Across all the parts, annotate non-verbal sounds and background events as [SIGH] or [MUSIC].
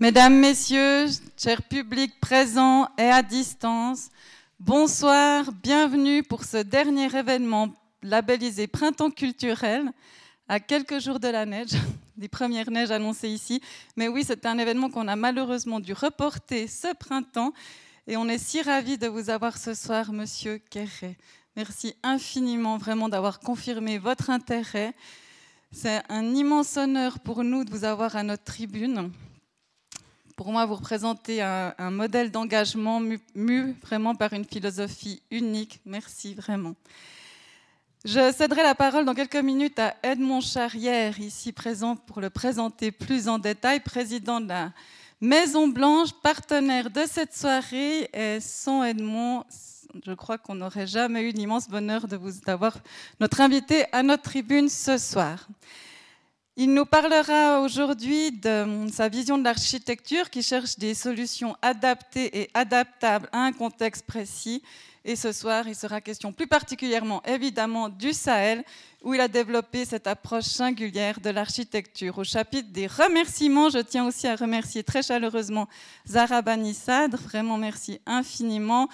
Mesdames, Messieurs, chers publics présents et à distance, bonsoir, bienvenue pour ce dernier événement labellisé Printemps culturel à quelques jours de la neige, [LAUGHS] des premières neiges annoncées ici. Mais oui, c'est un événement qu'on a malheureusement dû reporter ce printemps et on est si ravis de vous avoir ce soir, Monsieur Quéré. Merci infiniment vraiment d'avoir confirmé votre intérêt. C'est un immense honneur pour nous de vous avoir à notre tribune pour moi, vous représentez un, modèle d'engagement mu, vraiment par une philosophie unique. Merci vraiment. Je céderai la parole dans quelques minutes à Edmond Charrière, ici présent pour le présenter plus en détail, président de la Maison Blanche, partenaire de cette soirée. Et sans Edmond, je crois qu'on n'aurait jamais eu l'immense bonheur de vous d'avoir notre invité à notre tribune ce soir. Il nous parlera aujourd'hui de sa vision de l'architecture qui cherche des solutions adaptées et adaptables à un contexte précis. Et ce soir, il sera question plus particulièrement évidemment du Sahel, où il a développé cette approche singulière de l'architecture. Au chapitre des remerciements, je tiens aussi à remercier très chaleureusement Zara Banissad. Vraiment, merci infiniment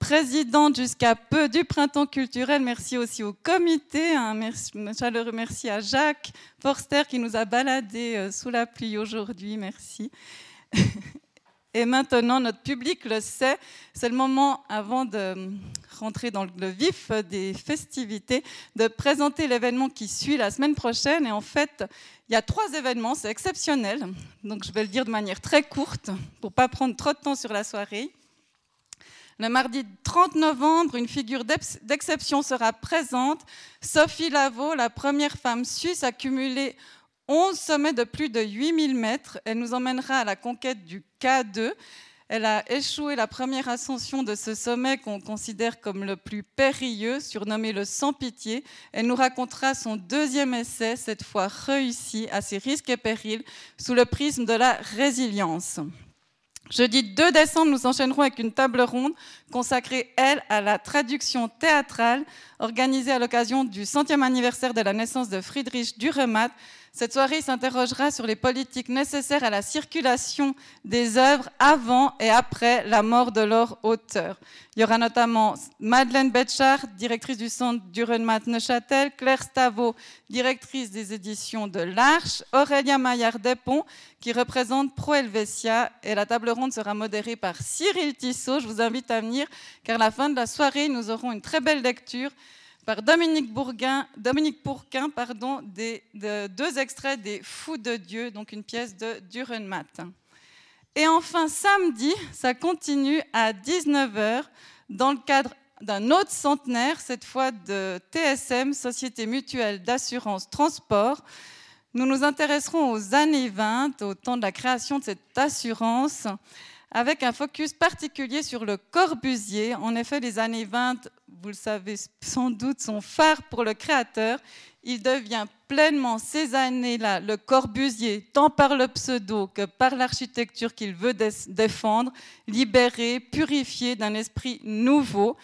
présidente jusqu'à peu du Printemps culturel. Merci aussi au comité. Un merci, chaleureux merci à Jacques Forster qui nous a baladés euh, sous la pluie aujourd'hui. Merci. [LAUGHS] Et maintenant, notre public le sait, c'est le moment, avant de rentrer dans le vif des festivités, de présenter l'événement qui suit la semaine prochaine. Et en fait, il y a trois événements, c'est exceptionnel. Donc je vais le dire de manière très courte pour ne pas prendre trop de temps sur la soirée. Le mardi 30 novembre, une figure d'exception sera présente. Sophie Lavaux, la première femme suisse à cumuler 11 sommets de plus de 8000 mètres. Elle nous emmènera à la conquête du K2. Elle a échoué la première ascension de ce sommet qu'on considère comme le plus périlleux, surnommé le sans pitié. Elle nous racontera son deuxième essai, cette fois réussi, à ses risques et périls, sous le prisme de la résilience. Jeudi 2 décembre, nous enchaînerons avec une table ronde consacrée, elle, à la traduction théâtrale organisée à l'occasion du centième anniversaire de la naissance de Friedrich Dürrenmatt, cette soirée s'interrogera sur les politiques nécessaires à la circulation des œuvres avant et après la mort de leur auteur. Il y aura notamment Madeleine Betchard, directrice du centre Durenmat Neuchâtel, Claire Stavo, directrice des éditions de l'Arche, Aurélia Maillard-Despont, qui représente Pro Helvetia, et la table ronde sera modérée par Cyril Tissot. Je vous invite à venir, car à la fin de la soirée, nous aurons une très belle lecture par Dominique, Bourguin, Dominique Pourquin pardon, deux extraits des Fous de Dieu, donc une pièce de Durenmat. Et enfin, samedi, ça continue à 19h dans le cadre d'un autre centenaire, cette fois de TSM, Société Mutuelle d'Assurance Transport. Nous nous intéresserons aux années 20, au temps de la création de cette assurance, avec un focus particulier sur le Corbusier. En effet, les années 20 vous le savez sans doute, son phare pour le créateur. Il devient pleinement ces années-là le Corbusier, tant par le pseudo que par l'architecture qu'il veut défendre, libéré, purifié d'un esprit nouveau.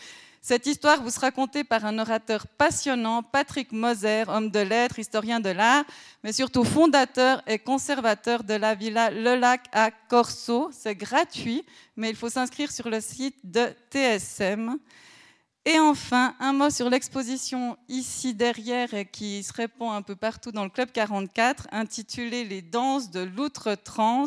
Cette histoire vous sera contée par un orateur passionnant, Patrick Moser, homme de lettres, historien de l'art, mais surtout fondateur et conservateur de la villa Le Lac à Corso. C'est gratuit, mais il faut s'inscrire sur le site de TSM. Et enfin, un mot sur l'exposition ici derrière et qui se répand un peu partout dans le Club 44, intitulée Les danses de l'outre-trans.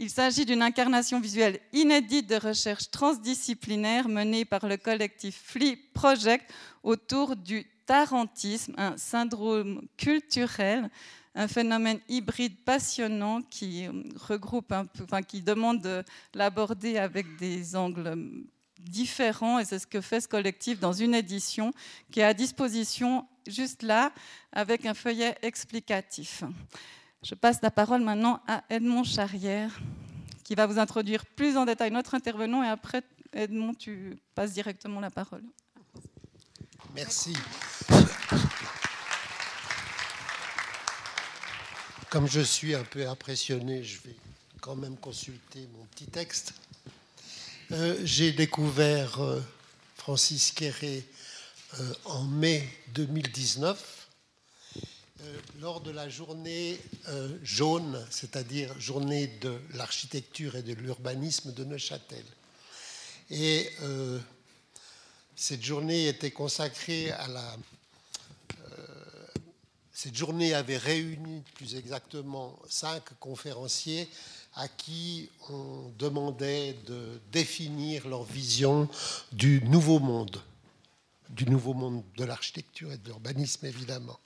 Il s'agit d'une incarnation visuelle inédite de recherche transdisciplinaire menée par le collectif Flea Project autour du tarantisme, un syndrome culturel, un phénomène hybride passionnant qui regroupe un peu, enfin, qui demande de l'aborder avec des angles différent et c'est ce que fait ce collectif dans une édition qui est à disposition juste là avec un feuillet explicatif. Je passe la parole maintenant à Edmond Charrière qui va vous introduire plus en détail notre intervenant et après Edmond tu passes directement la parole. Merci. Comme je suis un peu impressionné, je vais quand même consulter mon petit texte. Euh, j'ai découvert euh, Francis Quéré euh, en mai 2019 Euh, lors de la journée euh, jaune, c'est-à-dire journée de l'architecture et de l'urbanisme de Neuchâtel. Et euh, cette journée était consacrée à la... cette journée avait réuni plus exactement cinq conférenciers à qui on demandait de définir leur vision du nouveau monde, du nouveau monde de l'architecture et de l'urbanisme évidemment.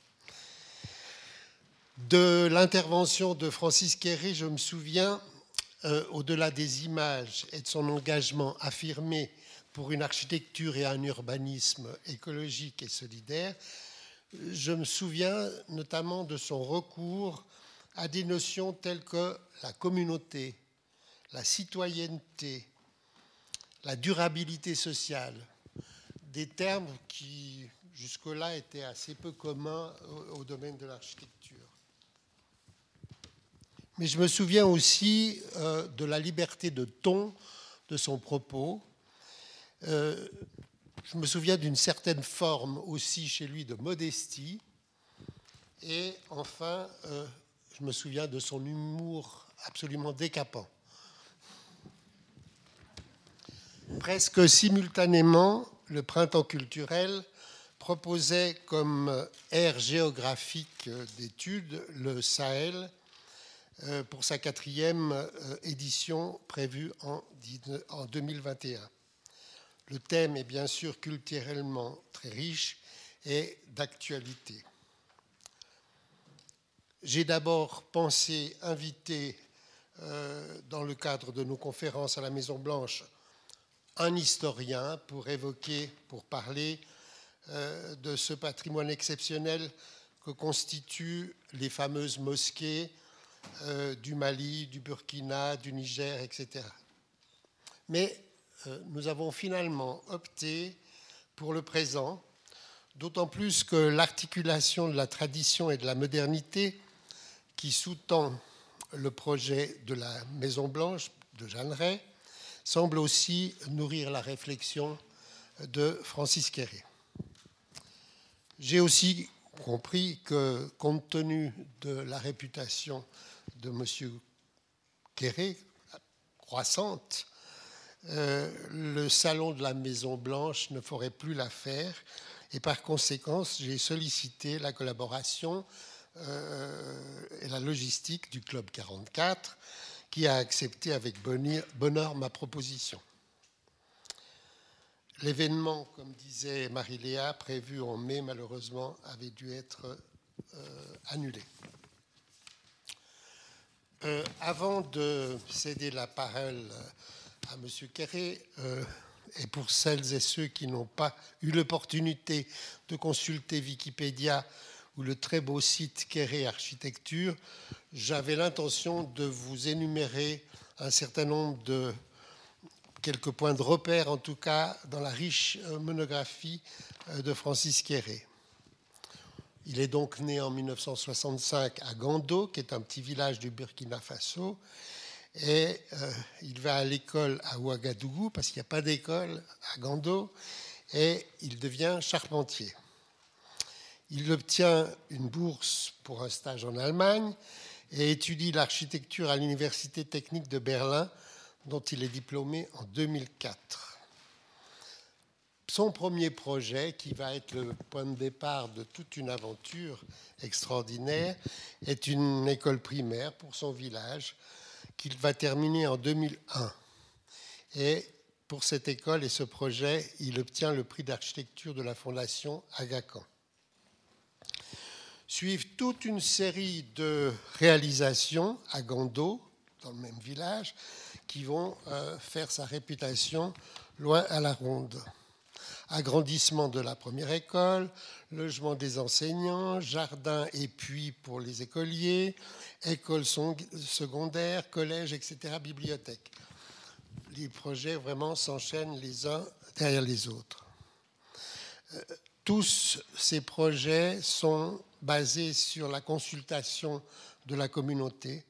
De l'intervention de Francis Quéré, je me souviens, euh, au-delà des images et de son engagement affirmé pour une architecture et un urbanisme écologique et solidaire, je me souviens notamment de son recours à des notions telles que la communauté, la citoyenneté, la durabilité sociale, des termes qui jusque-là étaient assez peu communs au domaine de l'architecture. Mais je me souviens aussi euh, de la liberté de ton de son propos. Euh, je me souviens d'une certaine forme aussi chez lui de modestie. Et enfin, euh, je me souviens de son humour absolument décapant. Presque simultanément, le printemps culturel proposait comme aire géographique d'études le Sahel pour sa quatrième euh, édition prévue en 2021. Le thème est bien sûr culturellement très riche et d'actualité. J'ai d'abord pensé inviter, euh, dans le cadre de nos conférences à la Maison Blanche, un historien pour évoquer, pour parler de ce patrimoine exceptionnel que constituent les fameuses mosquées euh, du Mali, du Burkina, du Niger, etc. Mais euh, nous avons finalement opté pour le présent, d'autant plus que l'articulation de la tradition et de la modernité qui sous-tend le projet de la Maison Blanche de Jeanneret semble aussi nourrir la réflexion de Francis Quéré. J'ai aussi compris que, compte tenu de la réputation de M. Quéré, croissante, euh, le salon de la Maison Blanche ne ferait plus l'affaire et par conséquent, j'ai sollicité la collaboration euh, et la logistique du Club 44 qui a accepté avec bonheur ma proposition. L'événement, comme disait Marie-Léa, prévu en mai, malheureusement, avait dû être euh, annulé. Euh, avant de céder la parole à M. Quéré, euh, et pour celles et ceux qui n'ont pas eu l'opportunité de consulter Wikipédia ou le très beau site Quéré Architecture, j'avais l'intention de vous énumérer un certain nombre de quelques points de repère, en tout cas, dans la riche euh, monographie de Francis Quéré. Il est donc né en 1965 à Gando, qui est un petit village du Burkina Faso. Et euh, il va à l'école à Ouagadougou, parce qu'il n'y a pas d'école à Gando, et il devient charpentier. Il obtient une bourse pour un stage en Allemagne et étudie l'architecture à l'Université technique de Berlin, dont il est diplômé en 2004 son premier projet, qui va être le point de départ de toute une aventure extraordinaire, est une école primaire pour son village qu'il va terminer en 2001. Et pour cette école et ce projet, il obtient le prix d'architecture de la Fondation Agacan. Suivent toute une série de réalisations à Gando, dans le même village, qui vont euh, faire sa réputation loin à la ronde agrandissement de la première école, logement des enseignants, jardin et puits pour les écoliers, école secondaire, collège, etc., bibliothèque. Les projets vraiment s'enchaînent les uns derrière les autres. Euh, tous ces projets sont basés sur la consultation de la communauté.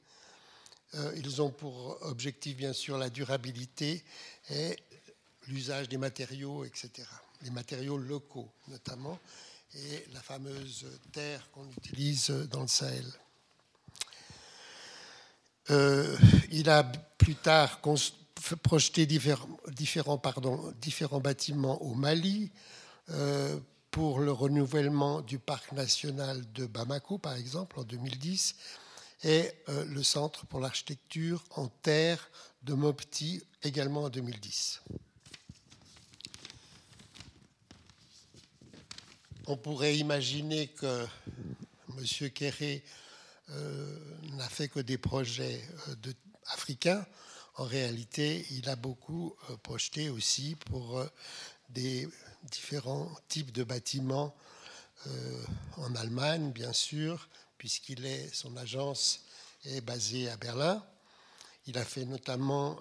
Euh, ils ont pour objectif, bien sûr, la durabilité et l'usage des matériaux, etc les matériaux locaux notamment, et la fameuse terre qu'on utilise dans le Sahel. Euh, il a plus tard projeté différents, bâtiments au Mali euh, pour le renouvellement du parc national de Bamako, par exemple, en 2010, et euh, le Centre pour l'architecture en terre de Mopti, également en 2010. On pourrait imaginer que M. Kéré euh, n'a fait que des projets euh, africains. En réalité, il a beaucoup euh, projeté aussi pour des différents types de bâtiments en Allemagne, bien sûr, puisqu'il est son agence est basée à Berlin. Il a fait notamment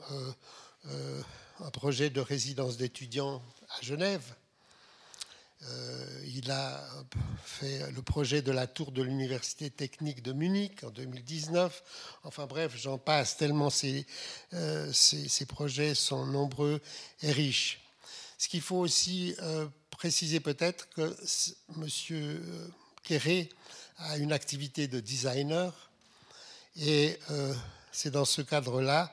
un projet de résidence d'étudiants à Genève il a fait le projet de la tour de l'Université technique de Munich en 2019. Enfin bref, j'en passe tellement ces, euh, ces, projets sont nombreux et riches. Ce qu'il faut aussi euh, préciser peut-être que M. Kéré a une activité de designer et c'est dans ce cadre-là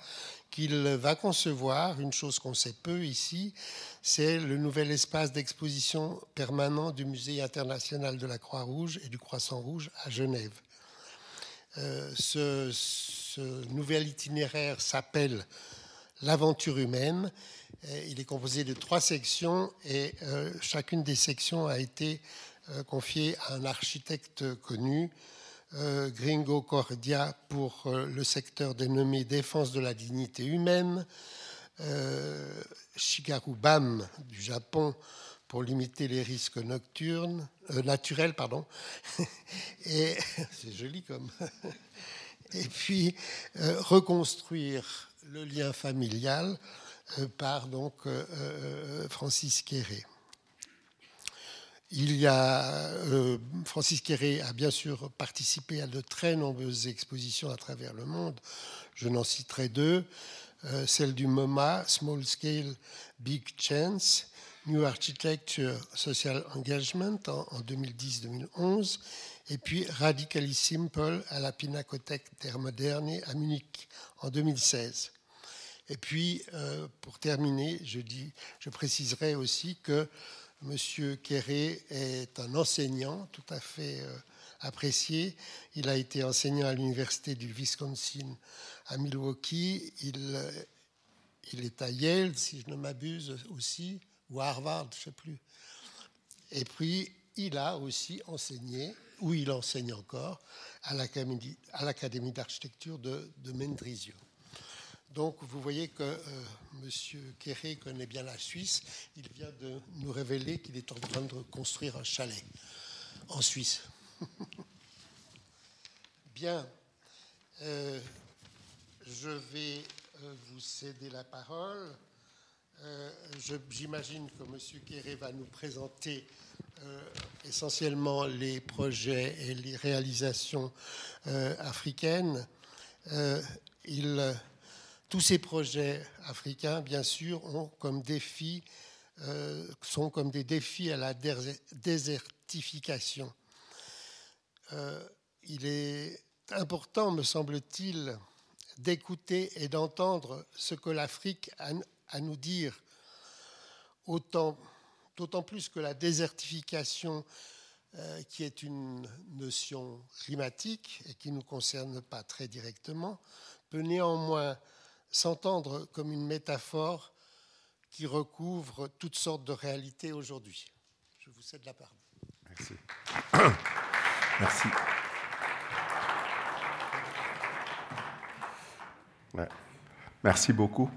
qu'il va concevoir une chose qu'on sait peu ici, c'est le nouvel espace d'exposition permanent du Musée international de la Croix-Rouge et du Croissant-Rouge à Genève. Euh, ce, nouvel itinéraire s'appelle L'aventure humaine. Il est composé de trois sections et euh, chacune des sections a été euh, confiée à un architecte connu, Gringo Cordia pour le secteur dénommé Défense de la dignité humaine, euh, Shigaru Bam du Japon pour limiter les risques nocturnes, euh, naturels. Pardon. [LAUGHS] Et c'est joli comme. [LAUGHS] Et puis euh, reconstruire le lien familial par donc Francis Quéré. Il y a, Francis Quéré a bien sûr participé à de très nombreuses expositions à travers le monde. Je n'en citerai deux. Euh, celle du MoMA, Small Scale Big Chance, New Architecture Social Engagement en, 2010-2011, et puis Radically Simple à la Pinacothèque d'Air Moderne à Munich en 2016. Et puis, euh, pour terminer, je préciserai aussi que M. Kéré est un enseignant tout à fait euh, apprécié. Il a été enseignant à l'Université du Wisconsin à Milwaukee. Il, il est à Yale, si je ne m'abuse aussi, ou à Harvard, je ne sais plus. Et puis, il a aussi enseigné, ou il enseigne encore, à l'Académie d'architecture de, de, Mendrisio. Donc, vous voyez que euh, M. Kéré connaît bien la Suisse. Il vient de nous révéler qu'il est en train de construire un chalet en Suisse. [LAUGHS] bien. Euh, je vais euh, vous céder la parole. J'imagine que M. Kéré va nous présenter essentiellement les projets et les réalisations africaines. Il, tous ces projets africains, bien sûr, ont comme défi, sont comme des défis à la désertification. il est important, me semble-t-il, d'écouter et d'entendre ce que l'Afrique a à nous dire, autant, d'autant plus que la désertification, euh, qui est une notion climatique et qui ne nous concerne pas très directement, peut néanmoins s'entendre comme une métaphore qui recouvre toutes sortes de réalités aujourd'hui. Je vous cède la parole. Merci. [COUGHS] Merci. Merci beaucoup.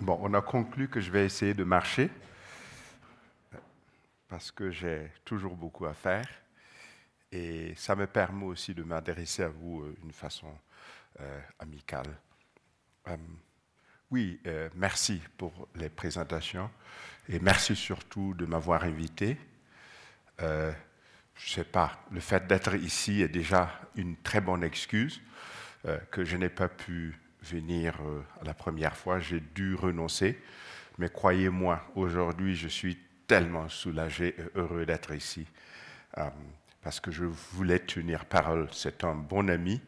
Bon, on a conclu que je vais essayer de marcher parce que j'ai toujours beaucoup à faire et ça me permet aussi de m'adresser à vous d'une façon euh, amicale. Euh, oui, euh, merci pour les présentations et merci surtout de m'avoir invité. je ne sais pas, le fait d'être ici est déjà une très bonne excuse que je n'ai pas pu venir euh, la première fois, j'ai dû renoncer. Mais croyez-moi, aujourd'hui, je suis tellement soulagé et heureux d'être ici parce que je voulais tenir parole. C'est un bon ami,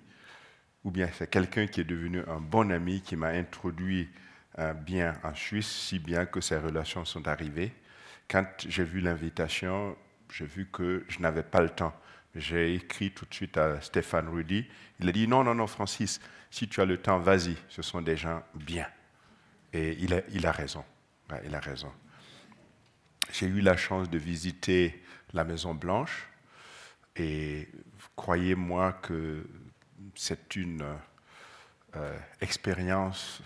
ou bien c'est quelqu'un qui est devenu un bon ami, qui m'a introduit bien en Suisse, si bien que ces relations sont arrivées. Quand j'ai vu l'invitation, j'ai vu que je n'avais pas le temps. J'ai écrit tout de suite à Stéphane Rudy. Il a dit non, non, non, Francis, si tu as le temps, vas-y, ce sont des gens bien. Et il a, il a raison. il a raison. J'ai eu la chance de visiter la Maison Blanche et croyez-moi que c'est une euh, expérience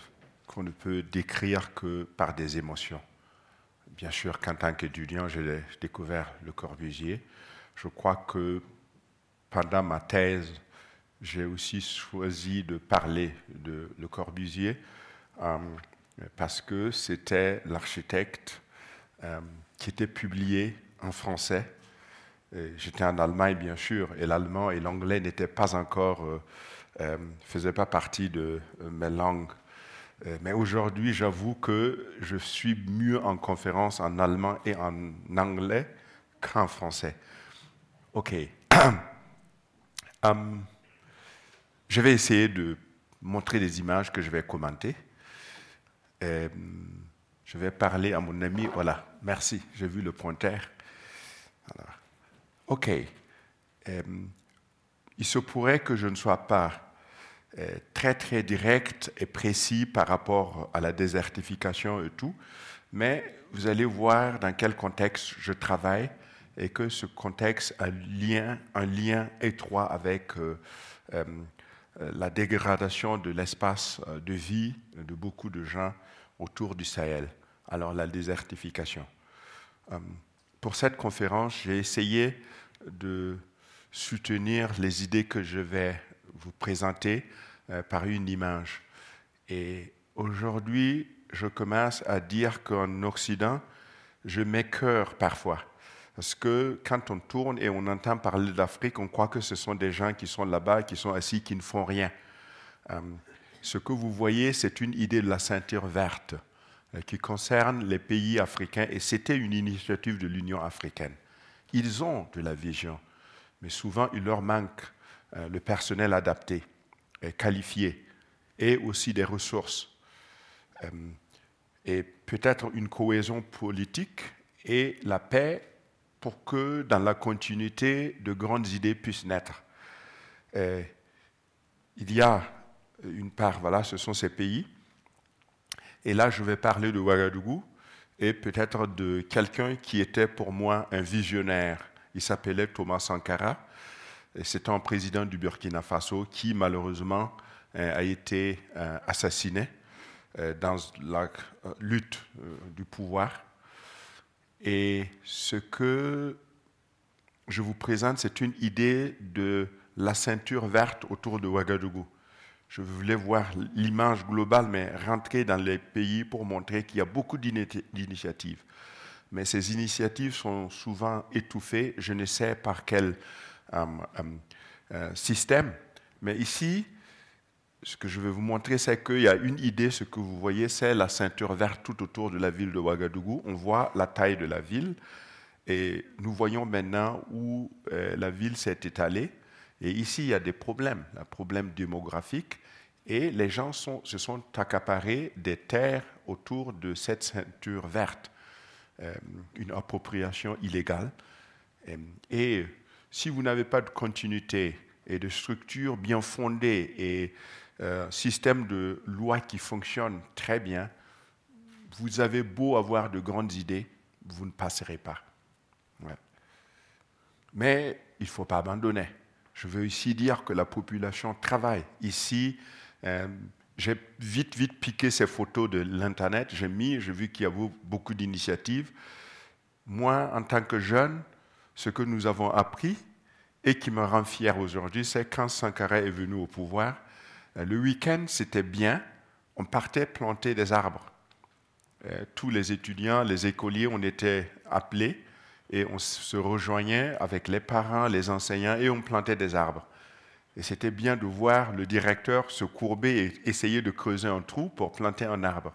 qu'on ne peut décrire que par des émotions. Bien sûr qu'en tant qu'étudiant, j'ai découvert le Corbusier. Je crois que pendant ma thèse, j'ai aussi choisi de parler de Le Corbusier euh, parce que c'était l'architecte euh, qui était publié en français. J'étais en Allemagne, bien sûr, et l'allemand et l'anglais n'étaient pas encore, euh, euh faisaient pas partie de mes langues. Mais aujourd'hui, j'avoue que je suis mieux en conférence en allemand et en anglais qu'en français. OK. [COUGHS] Um, je vais essayer de montrer des images que je vais commenter. Euh, je vais parler à mon ami. Voilà, merci, j'ai vu le pointeur. OK. Euh, il se pourrait que je ne sois pas euh, très très direct et précis par rapport à la désertification et tout, mais vous allez voir dans quel contexte je travaille et que ce contexte a lien, un lien étroit avec la dégradation de l'espace de vie de beaucoup de gens autour du Sahel, alors la désertification. Euh, pour cette conférence, j'ai essayé de soutenir les idées que je vais vous présenter euh, par une image. Et aujourd'hui, je commence à dire qu'en Occident, je m'écœure parfois. Parce que quand on tourne et on entend parler d'Afrique, on croit que ce sont des gens qui sont là-bas, qui sont assis, qui ne font rien. Euh, ce que vous voyez, c'est une idée de la ceinture verte euh, qui concerne les pays africains et c'était une initiative de l'Union africaine. Ils ont de la vision, mais souvent il leur manque euh, le personnel adapté, qualifié et aussi des ressources euh, et peut-être une cohésion politique et la paix pour que dans la continuité de grandes idées puissent naître. il y a une part, voilà, ce sont ces pays. Et là, je vais parler de Ouagadougou et peut-être de quelqu'un qui était pour moi un visionnaire. Il s'appelait Thomas Sankara. C'est un président du Burkina Faso qui, malheureusement, euh, a été euh, assassiné euh, dans la lutte du pouvoir. Et ce que je vous présente, c'est une idée de la ceinture verte autour de Ouagadougou. Je voulais voir l'image globale, mais rentrer dans les pays pour montrer qu'il y a beaucoup d'initiatives. Mais ces initiatives sont souvent étouffées, je ne sais par quel euh, euh, euh, système. Mais ici, ce que je vais vous montrer, c'est qu'il y a une idée, ce que vous voyez, c'est la ceinture verte tout autour de la ville de Ouagadougou. On voit la taille de la ville et nous voyons maintenant où la ville s'est étalée. Et ici, il y a des problèmes, un problème démographique, et les gens se sont accaparés des terres autour de cette ceinture verte, euh, une appropriation illégale. Euh, et si vous n'avez pas de continuité et de structure bien fondée et euh, système de loi qui fonctionne très bien, vous avez beau avoir de grandes idées, vous ne passerez pas. Mais il ne faut pas abandonner. Je veux ici dire que la population travaille. Ici, euh, j'ai vite, vite piqué ces photos de l'Internet. J'ai mis, j'ai vu qu'il y a beaucoup d'initiatives. Moi, en tant que jeune, ce que nous avons appris et qui me rend fier aujourd'hui, c'est quand Sankara est venu au pouvoir, euh, le week-end, c'était bien. On partait planter des arbres. Euh, tous les étudiants, les écoliers, on était appelés et on se rejoignait avec les parents, les enseignants et on plantait des arbres. Et c'était bien de voir le directeur se courber et essayer de creuser un trou pour planter un arbre.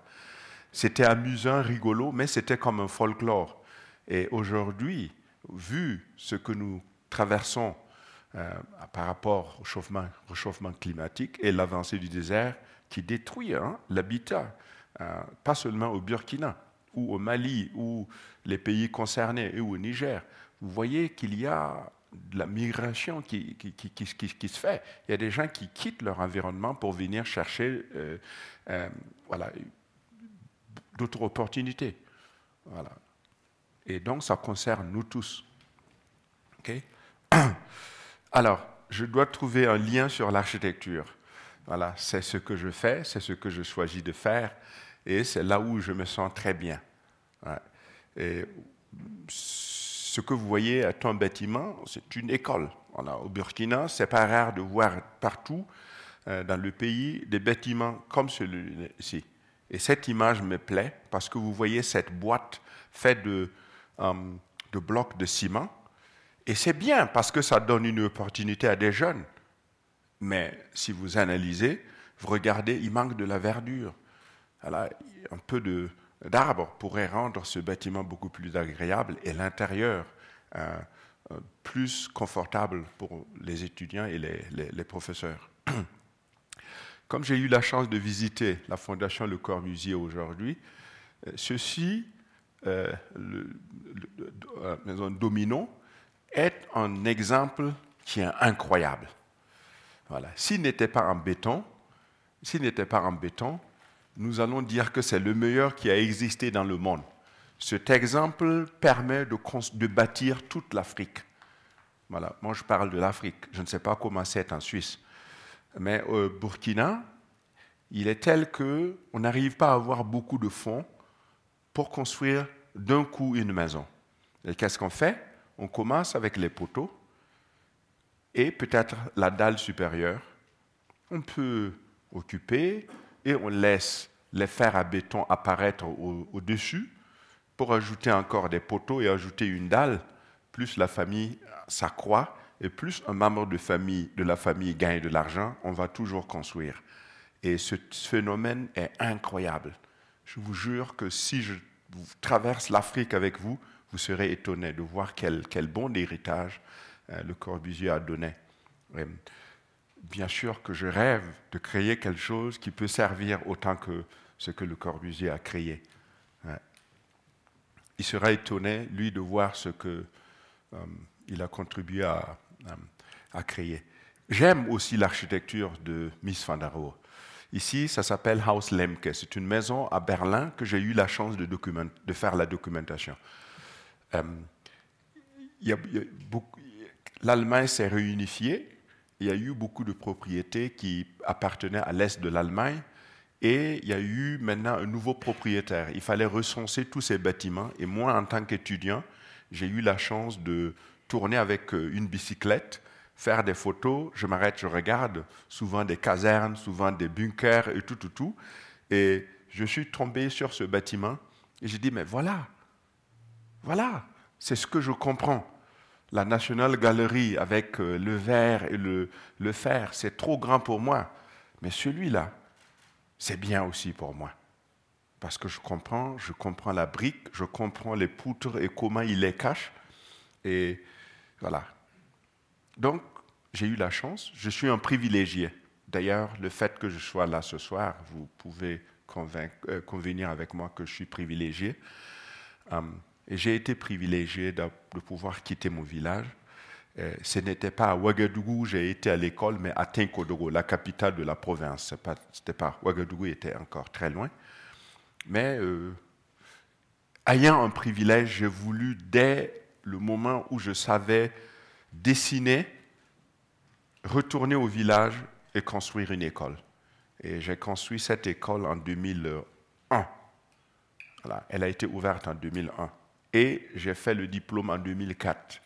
C'était amusant, rigolo, mais c'était comme un folklore. Et aujourd'hui, vu ce que nous traversons euh, par rapport au chauffement, réchauffement climatique et l'avancée du désert qui détruit hein, l'habitat, euh, pas seulement au Burkina ou au Mali ou les pays concernés ou au Niger, vous voyez qu'il y a de la migration qui, se fait. Il y a des gens qui quittent leur environnement pour venir chercher euh, euh, voilà, d'autres opportunités. Voilà. Et donc, ça concerne nous tous. [COUGHS] Alors, je dois trouver un lien sur l'architecture. Voilà, c'est ce que je fais, c'est ce que je choisis de faire, et c'est là où je me sens très bien. Et ce que vous voyez est un bâtiment, c'est une école. au Burkina, c'est pas rare de voir partout euh, dans le pays des bâtiments comme celui-ci. Et cette image me plaît parce que vous voyez cette boîte faite de, euh, de blocs de ciment. Et c'est bien parce que ça donne une opportunité à des jeunes. Mais si vous analysez, vous regardez, il manque de la verdure. un peu de, d'arbres pourrait rendre ce bâtiment beaucoup plus agréable et l'intérieur euh, euh, plus confortable pour les étudiants et les, professeurs. [CLEARS THROAT] Comme j'ai eu la chance de visiter la Fondation Le Corbusier aujourd'hui, euh, ceci, le, maison Domino, est un exemple qui est incroyable. Voilà. S'il n'était pas en béton, s'il n'était pas en béton, nous allons dire que c'est le meilleur qui a existé dans le monde. Cet exemple permet de, bâtir toute l'Afrique. Voilà, moi je parle de l'Afrique, je ne sais pas comment c'est en Suisse. Mais au Burkina, il est tel qu'on n'arrive pas à avoir beaucoup de fonds pour construire d'un coup une maison. Et qu'est-ce qu'on fait? On commence avec les poteaux et peut-être la dalle supérieure. On peut occuper et on laisse les fers à béton apparaître au-dessus pour ajouter encore des poteaux et ajouter une dalle. Plus la famille s'accroît et plus un membre de, famille, de la famille gagne de l'argent, on va toujours construire. Et ce phénomène est incroyable. Je vous jure que si je traverse l'Afrique avec vous, vous serez étonné de voir quel, quel bon héritage euh, le Corbusier a donné bien sûr que je rêve de créer quelque chose qui peut servir autant que ce que le Corbusier a créé. Il sera étonné, lui, de voir ce qu'il euh, a contribué à, créer. J'aime aussi l'architecture de Miss van der Rohe. Ici, ça s'appelle Haus Lemke. C'est une maison à Berlin que j'ai eu la chance de, de, faire la documentation. Euh, L'Allemagne s'est réunifiée il y a eu beaucoup de propriétés qui appartenaient à l'est de l'Allemagne et il y a eu maintenant un nouveau propriétaire. Il fallait recenser tous ces bâtiments et moi, en tant qu'étudiant, j'ai eu la chance de tourner avec euh, une bicyclette, faire des photos, je m'arrête, je regarde, souvent des casernes, souvent des bunkers et tout, tout, tout. Et je suis tombé sur ce bâtiment et j'ai dit, mais voilà, voilà, c'est ce que je comprends la National Gallery avec euh, le verre et le, fer, c'est trop grand pour moi. Mais celui-là, c'est bien aussi pour moi. Parce que je comprends, je comprends la brique, je comprends les poutres et comment il les cache. Et voilà. Donc, j'ai eu la chance, je suis un privilégié. D'ailleurs, le fait que je sois là ce soir, vous pouvez euh, convenir avec moi que je suis privilégié. Hum, et j'ai été privilégié de, pouvoir quitter mon village. Euh, ce n'était pas à Ouagadougou, j'ai été à l'école, mais à Tinkodogo, la capitale de la province. C'était pas, Ouagadougou était encore très loin. Mais euh, ayant un privilège, j'ai voulu, dès le moment où je savais dessiner, retourner au village et construire une école. Et j'ai construit cette école en 2001. Voilà, elle a été ouverte en 2001 et j'ai fait le diplôme en 2004.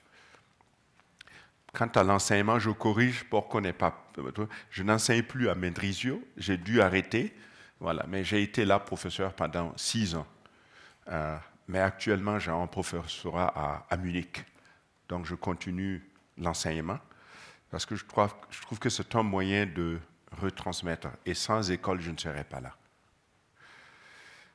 Quant à l'enseignement, je corrige pour qu'on n'ait pas. Je n'enseigne plus à Mendrisio, j'ai dû arrêter, voilà, mais j'ai été là professeur pendant six ans. Euh, mais actuellement, j'ai un professorat à, Munich. Donc je continue l'enseignement parce que je trouve, je trouve que c'est un moyen de retransmettre. Et sans école, je ne serais pas là.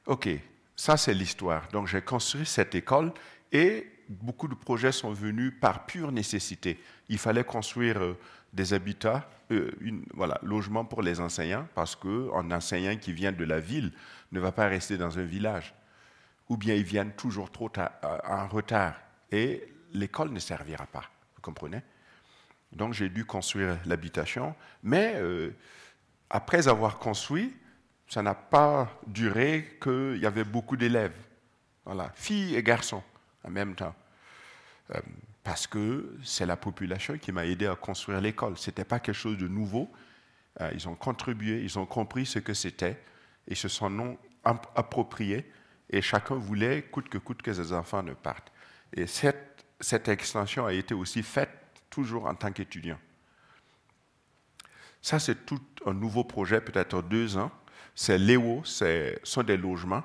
OK, ça, c'est l'histoire. Donc, j'ai construit cette école Et beaucoup de projets sont venus par pure nécessité. Il fallait construire euh, des habitats, euh, voilà, logement pour les enseignants, parce qu'un enseignant qui vient de la ville ne va pas rester dans un village. Ou bien ils viennent toujours trop en retard. Et l'école ne servira pas. Vous comprenez? Donc j'ai dû construire l'habitation. Mais euh, après avoir construit, ça n'a pas duré qu'il y avait beaucoup d'élèves. Voilà, filles et garçons en même temps. Euh, parce que c'est la population qui m'a aidé à construire l'école. Ce n'était pas quelque chose de nouveau. Euh, ils ont contribué, ils ont compris ce que c'était et se sont appropriés. Et chacun voulait, coûte que coûte, que ses enfants ne partent. Et cette extension a été aussi faite toujours en tant qu'étudiant. Ça, c'est tout un nouveau projet, peut-être deux ans. C'est Léo, ce sont des logements.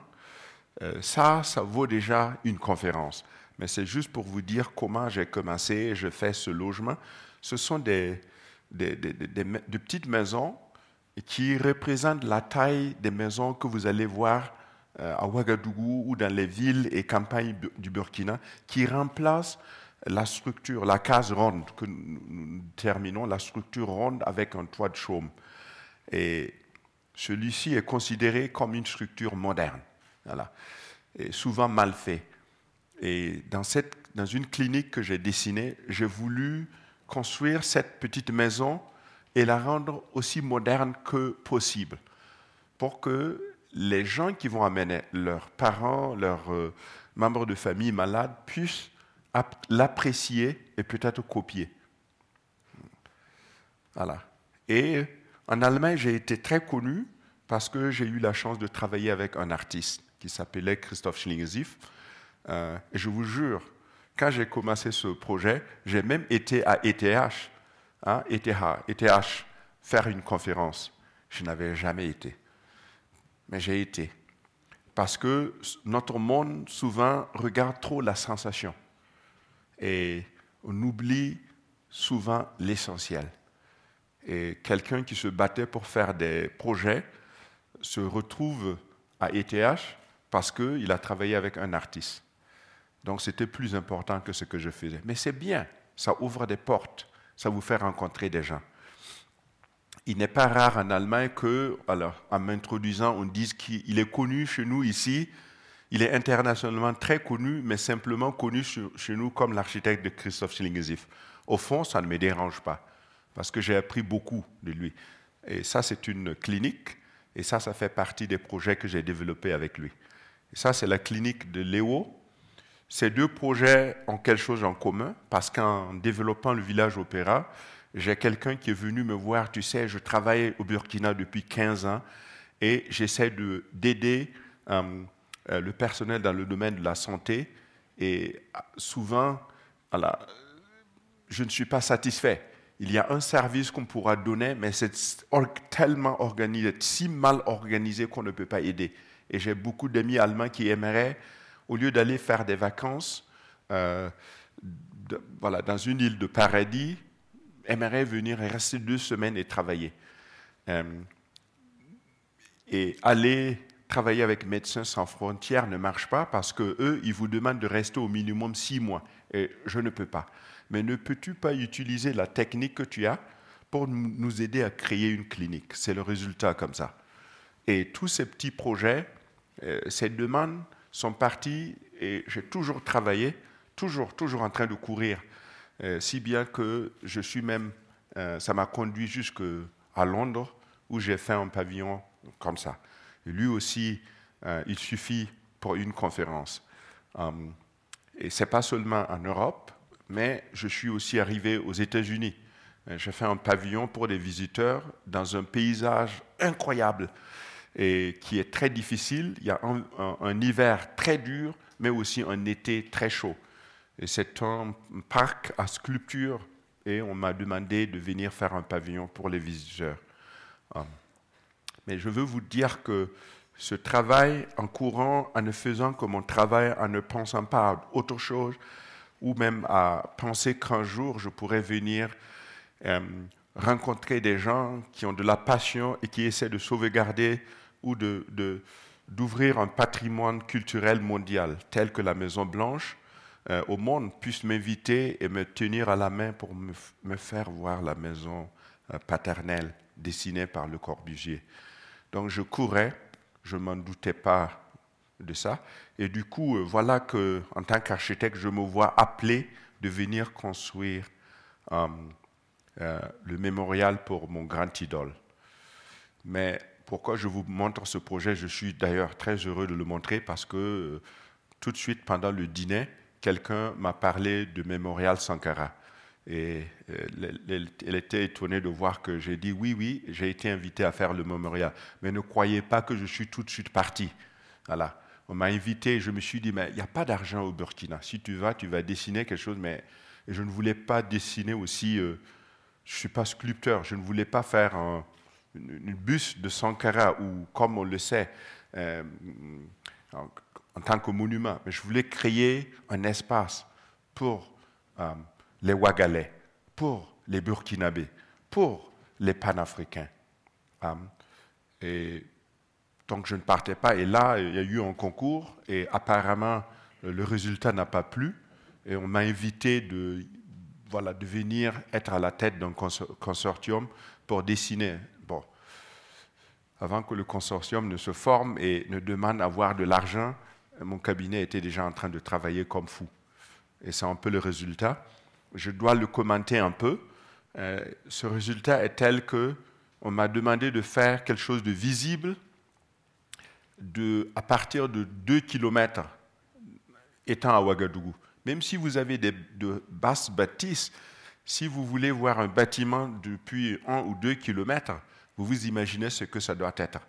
Euh, ça, ça vaut déjà une conférence mais c'est juste pour vous dire comment j'ai commencé, je fais ce logement. Ce sont des, des, petites maisons qui représentent la taille des maisons que vous allez voir euh, à Ouagadougou ou dans les villes et campagnes du Burkina, qui remplacent la structure, la case ronde que nous terminons, la structure ronde avec un toit de chaume. Et celui-ci est considéré comme une structure moderne, voilà, souvent mal fait. Et dans, cette, dans une clinique que j'ai dessinée, j'ai voulu construire cette petite maison et la rendre aussi moderne que possible pour que les gens qui vont amener leurs parents, leurs euh, membres de famille malades puissent l'apprécier et peut-être copier. Voilà. Et en Allemagne, j'ai été très connu parce que j'ai eu la chance de travailler avec un artiste qui s'appelait Christoph Schlingesif, euh, je vous jure, quand j'ai commencé ce projet, j'ai même été à ETH, hein, ETH, ETH, faire une conférence. Je n'avais jamais été. Mais j'ai été. Parce que notre monde, souvent, regarde trop la sensation. Et on oublie souvent l'essentiel. Et quelqu'un qui se battait pour faire des projets se retrouve à ETH parce qu'il a travaillé avec un artiste. Donc c'était plus important que ce que je faisais. Mais c'est bien, ça ouvre des portes, ça vous fait rencontrer des gens. Il n'est pas rare en Allemagne que, alors, en m'introduisant, on dise qu'il est connu chez nous ici, il est internationalement très connu, mais simplement connu chez nous comme l'architecte de Christophe Schlingesif. Au fond, ça ne me dérange pas, parce que j'ai appris beaucoup de lui. Et ça, c'est une clinique, et ça, ça fait partie des projets que j'ai développés avec lui. Et ça, c'est la clinique de Léo, ces deux projets ont quelque chose en commun parce qu'en développant le village opéra, j'ai quelqu'un qui est venu me voir, tu sais, je travaille au Burkina depuis 15 ans et j'essaie d'aider euh, euh, le personnel dans le domaine de la santé et souvent, voilà, je ne suis pas satisfait. Il y a un service qu'on pourra donner, mais c'est tellement organisé, si mal organisé qu'on ne peut pas aider. Et j'ai beaucoup d'amis allemands qui aimeraient au lieu d'aller faire des vacances euh, voilà, dans une île de paradis, aimerait venir rester deux semaines et travailler. Euh, et aller travailler avec Médecins sans frontières ne marche pas parce qu'eux, ils vous demandent de rester au minimum six mois. Et je ne peux pas. Mais ne peux-tu pas utiliser la technique que tu as pour nous aider à créer une clinique? C'est le résultat comme ça. Et tous ces petits projets, euh, ces demandes sont partis et j'ai toujours travaillé, toujours, toujours en train de courir, euh, si bien que je suis même, euh, ça m'a conduit jusqu'à Londres où j'ai fait un pavillon comme ça. lui aussi, il suffit pour une conférence. et c'est pas seulement en Europe, mais je suis aussi arrivé aux États-Unis. J'ai fait un pavillon pour des visiteurs dans un paysage incroyable et qui est très difficile. Il y a un, hiver très dur, mais aussi un été très chaud. Et c'est un parc à sculpture et on m'a demandé de venir faire un pavillon pour les visiteurs. Ah. Mais je veux vous dire que ce travail en courant, en ne faisant que mon travail, en ne pensant pas à autre chose, ou même à penser qu'un jour je pourrais venir euh, rencontrer des gens qui ont de la passion et qui essaient de sauvegarder ou d'ouvrir de, un patrimoine culturel mondial, tel que la Maison Blanche, euh, au monde puisse m'inviter et me tenir à la main pour me, faire voir la maison euh, paternelle dessinée par le Corbusier. Donc je courais, je ne m'en doutais pas de ça. Et du coup, euh, voilà que, en tant qu'architecte, je me vois appelé de venir construire le mémorial pour mon grand idole. Mais pourquoi je vous montre ce projet? Je suis d'ailleurs très heureux de le montrer parce que tout de suite pendant le dîner, quelqu'un m'a parlé de Mémorial Sankara. Et euh, elle était étonnée de voir que j'ai dit oui, oui, j'ai été invité à faire le mémorial. Mais ne croyez pas que je suis tout de suite parti. Voilà. On m'a invité je me suis dit, mais il n'y a pas d'argent au Burkina. Si tu vas, tu vas dessiner quelque chose, mais je ne voulais pas dessiner aussi. Euh, je ne suis pas sculpteur, je ne voulais pas faire une, buste de Sankara ou, comme on le sait, euh, en tant que monument, mais je voulais créer un espace pour euh, les Ouagalais, pour les Burkinabés, pour les Panafricains. Et donc je ne partais pas. Et là, il y a eu un concours et apparemment le résultat n'a pas plu. Et on m'a invité de, voilà, de venir être à la tête d'un consortium pour dessiner. Bon, avant que le consortium ne se forme et ne demande à avoir de l'argent, mon cabinet était déjà en train de travailler comme fou. Et c'est un peu le résultat. Je dois le commenter un peu. Euh, ce résultat est tel que on m'a demandé de faire quelque chose de visible de, à partir de 2 km étant à Ouagadougou. Même si vous avez de basses bâtisses, si vous voulez voir un bâtiment depuis 1 ou 2 km, vous vous imaginez ce que ça doit être.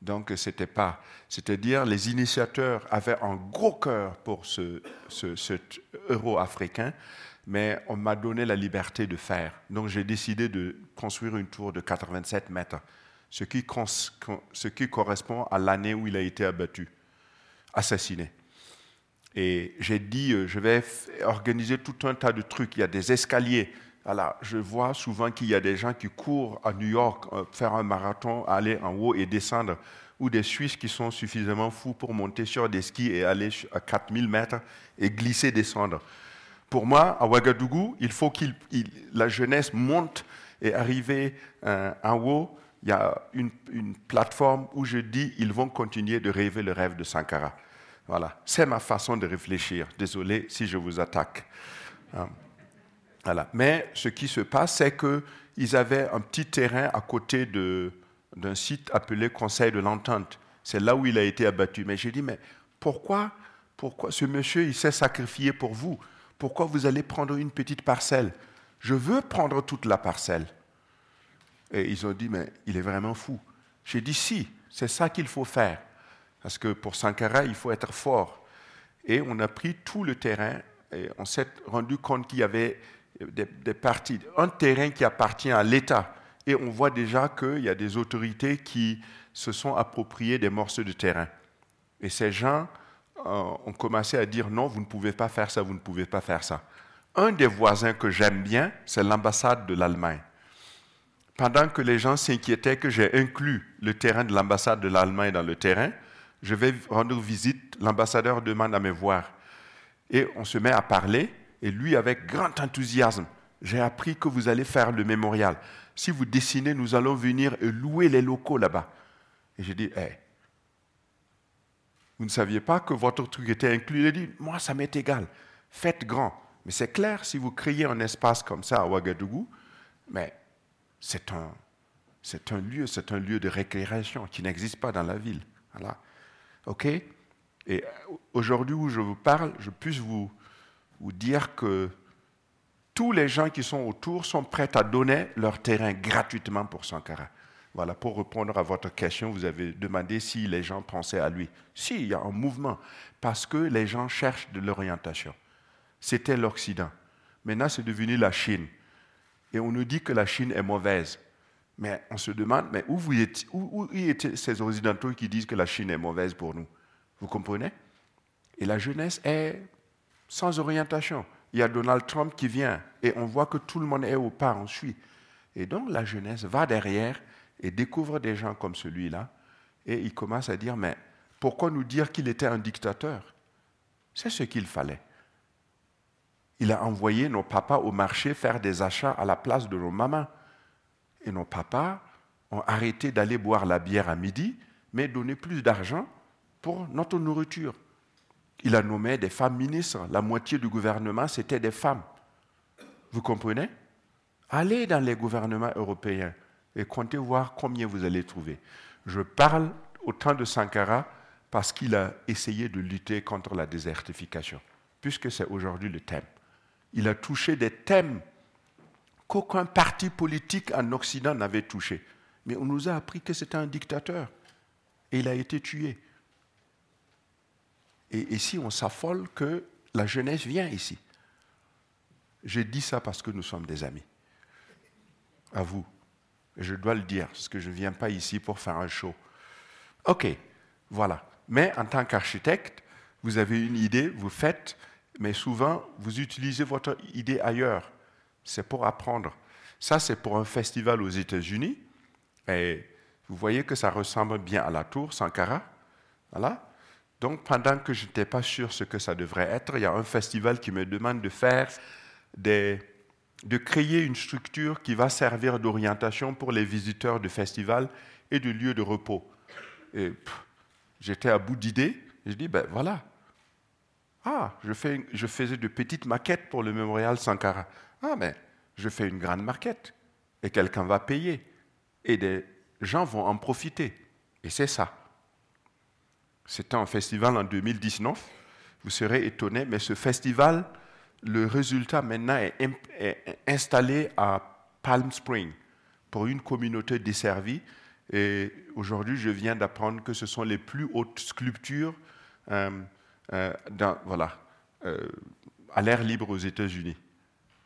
Donc, c'était pas. C'est-à-dire, les initiateurs avaient un gros cœur pour ce, cet euro africain, mais on m'a donné la liberté de faire. Donc, j'ai décidé de construire une tour de 87 mètres, ce qui, correspond à l'année où il a été abattu, assassiné. Et j'ai dit, euh, je vais organiser tout un tas de trucs. Il y a des escaliers alors, je vois souvent qu'il y a des gens qui courent à New York, euh, faire un marathon, aller en haut et descendre, ou des Suisses qui sont suffisamment fous pour monter sur des skis et aller à 4000 mètres et glisser, descendre. Pour moi, à Ouagadougou, il faut que la jeunesse monte et arrive euh, en haut. Il y a une, plateforme où je dis ils vont continuer de rêver le rêve de Sankara. Voilà, c'est ma façon de réfléchir. Désolé si je vous attaque. Hein. Mais ce qui se passe, c'est qu'ils avaient un petit terrain à côté d'un site appelé Conseil de l'Entente. C'est là où il a été abattu. Mais j'ai dit, mais pourquoi, pourquoi ce monsieur, il s'est sacrifié pour vous? Pourquoi vous allez prendre une petite parcelle? Je veux prendre toute la parcelle. Et ils ont dit, mais il est vraiment fou. J'ai dit, si, c'est ça qu'il faut faire. Parce que pour Sankara, il faut être fort. Et on a pris tout le terrain et on s'est rendu compte qu'il y avait des, parties, un terrain qui appartient à l'État. Et on voit déjà qu'il y a des autorités qui se sont appropriées des morceaux de terrain. Et ces gens euh, ont commencé à dire non, vous ne pouvez pas faire ça, vous ne pouvez pas faire ça. Un des voisins que j'aime bien, c'est l'ambassade de l'Allemagne. Pendant que les gens s'inquiétaient que j'ai inclus le terrain de l'ambassade de l'Allemagne dans le terrain, je vais rendre visite, l'ambassadeur demande à me voir. Et on se met à parler, et lui, avec grand enthousiasme, j'ai appris que vous allez faire le mémorial. Si vous dessinez, nous allons venir louer les locaux là-bas. Et j'ai dit, hey, vous ne saviez pas que votre truc était inclus Il a dit, moi, ça m'est égal. Faites grand. Mais c'est clair, si vous créez un espace comme ça à Ouagadougou, mais c'est un, lieu, c'est un lieu de récréation qui n'existe pas dans la ville. Voilà. Et aujourd'hui où je vous parle, je puisse vous ou dire que tous les gens qui sont autour sont prêts à donner leur terrain gratuitement pour Sankara. Voilà, pour répondre à votre question, vous avez demandé si les gens pensaient à lui. Si, il y a un mouvement, parce que les gens cherchent de l'orientation. C'était l'Occident. Maintenant, c'est devenu la Chine. Et on nous dit que la Chine est mauvaise. Mais on se demande, mais où, vous où, où étaient ces Occidentaux qui disent que la Chine est mauvaise pour nous? Vous comprenez? Et la jeunesse est sans orientation. Il y a Donald Trump qui vient et on voit que tout le monde est au pas, on suit. Et donc la jeunesse va derrière et découvre des gens comme celui-là et il commence à dire, mais pourquoi nous dire qu'il était un dictateur? C'est ce qu'il fallait. Il a envoyé nos papas au marché faire des achats à la place de nos mamans. Et nos papas ont arrêté d'aller boire la bière à midi, mais donné plus d'argent pour notre nourriture. Il a nommé des femmes ministres. La moitié du gouvernement, c'était des femmes. Vous comprenez? Allez dans les gouvernements européens et comptez voir combien vous allez trouver. Je parle au temps de Sankara parce qu'il a essayé de lutter contre la désertification, puisque c'est aujourd'hui le thème. Il a touché des thèmes qu'aucun parti politique en Occident n'avait touché. Mais on nous a appris que c'était un dictateur. Et il a été tué. Et ici, on s'affole que la jeunesse vient ici. J'ai dit ça parce que nous sommes des amis. À vous. Et je dois le dire, parce que je ne viens pas ici pour faire un show. OK, voilà. Mais en tant qu'architecte, vous avez une idée, vous faites, mais souvent, vous utilisez votre idée ailleurs. C'est pour apprendre. Ça, c'est pour un festival aux États-Unis. Et vous voyez que ça ressemble bien à la tour Sankara. Voilà. Donc, pendant que je n'étais pas sûr ce que ça devrait être, il y a un festival qui me demande de faire des, de créer une structure qui va servir d'orientation pour les visiteurs du festival et de lieu de repos. Et j'étais à bout d'idées. Je dis, ben voilà. Ah, je, fais, je faisais de petites maquettes pour le mémorial Sankara. Ah, mais je fais une grande maquette. Et quelqu'un va payer. Et des gens vont en profiter. Et c'est ça. C'était un festival en 2019. Vous serez étonné, mais ce festival, le résultat maintenant est, installé à Palm Spring pour une communauté desservie. Et aujourd'hui, je viens d'apprendre que ce sont les plus hautes sculptures euh, dans, voilà, euh, à l'air libre aux États-Unis.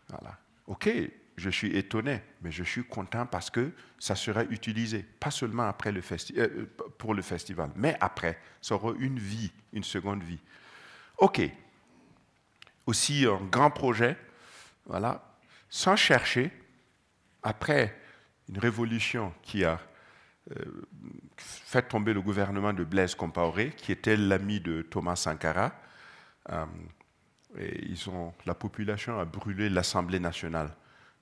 Voilà. OK, je suis étonné, mais je suis content parce que ça sera utilisé, pas seulement après le euh, pour le festival, mais après, ça aura une vie, une seconde vie. OK. Aussi un grand projet, voilà, sans chercher, après une révolution qui a euh, fait tomber le gouvernement de Blaise Compaoré, qui était l'ami de Thomas Sankara, euh, ils ont, la population a brûlé l'Assemblée nationale.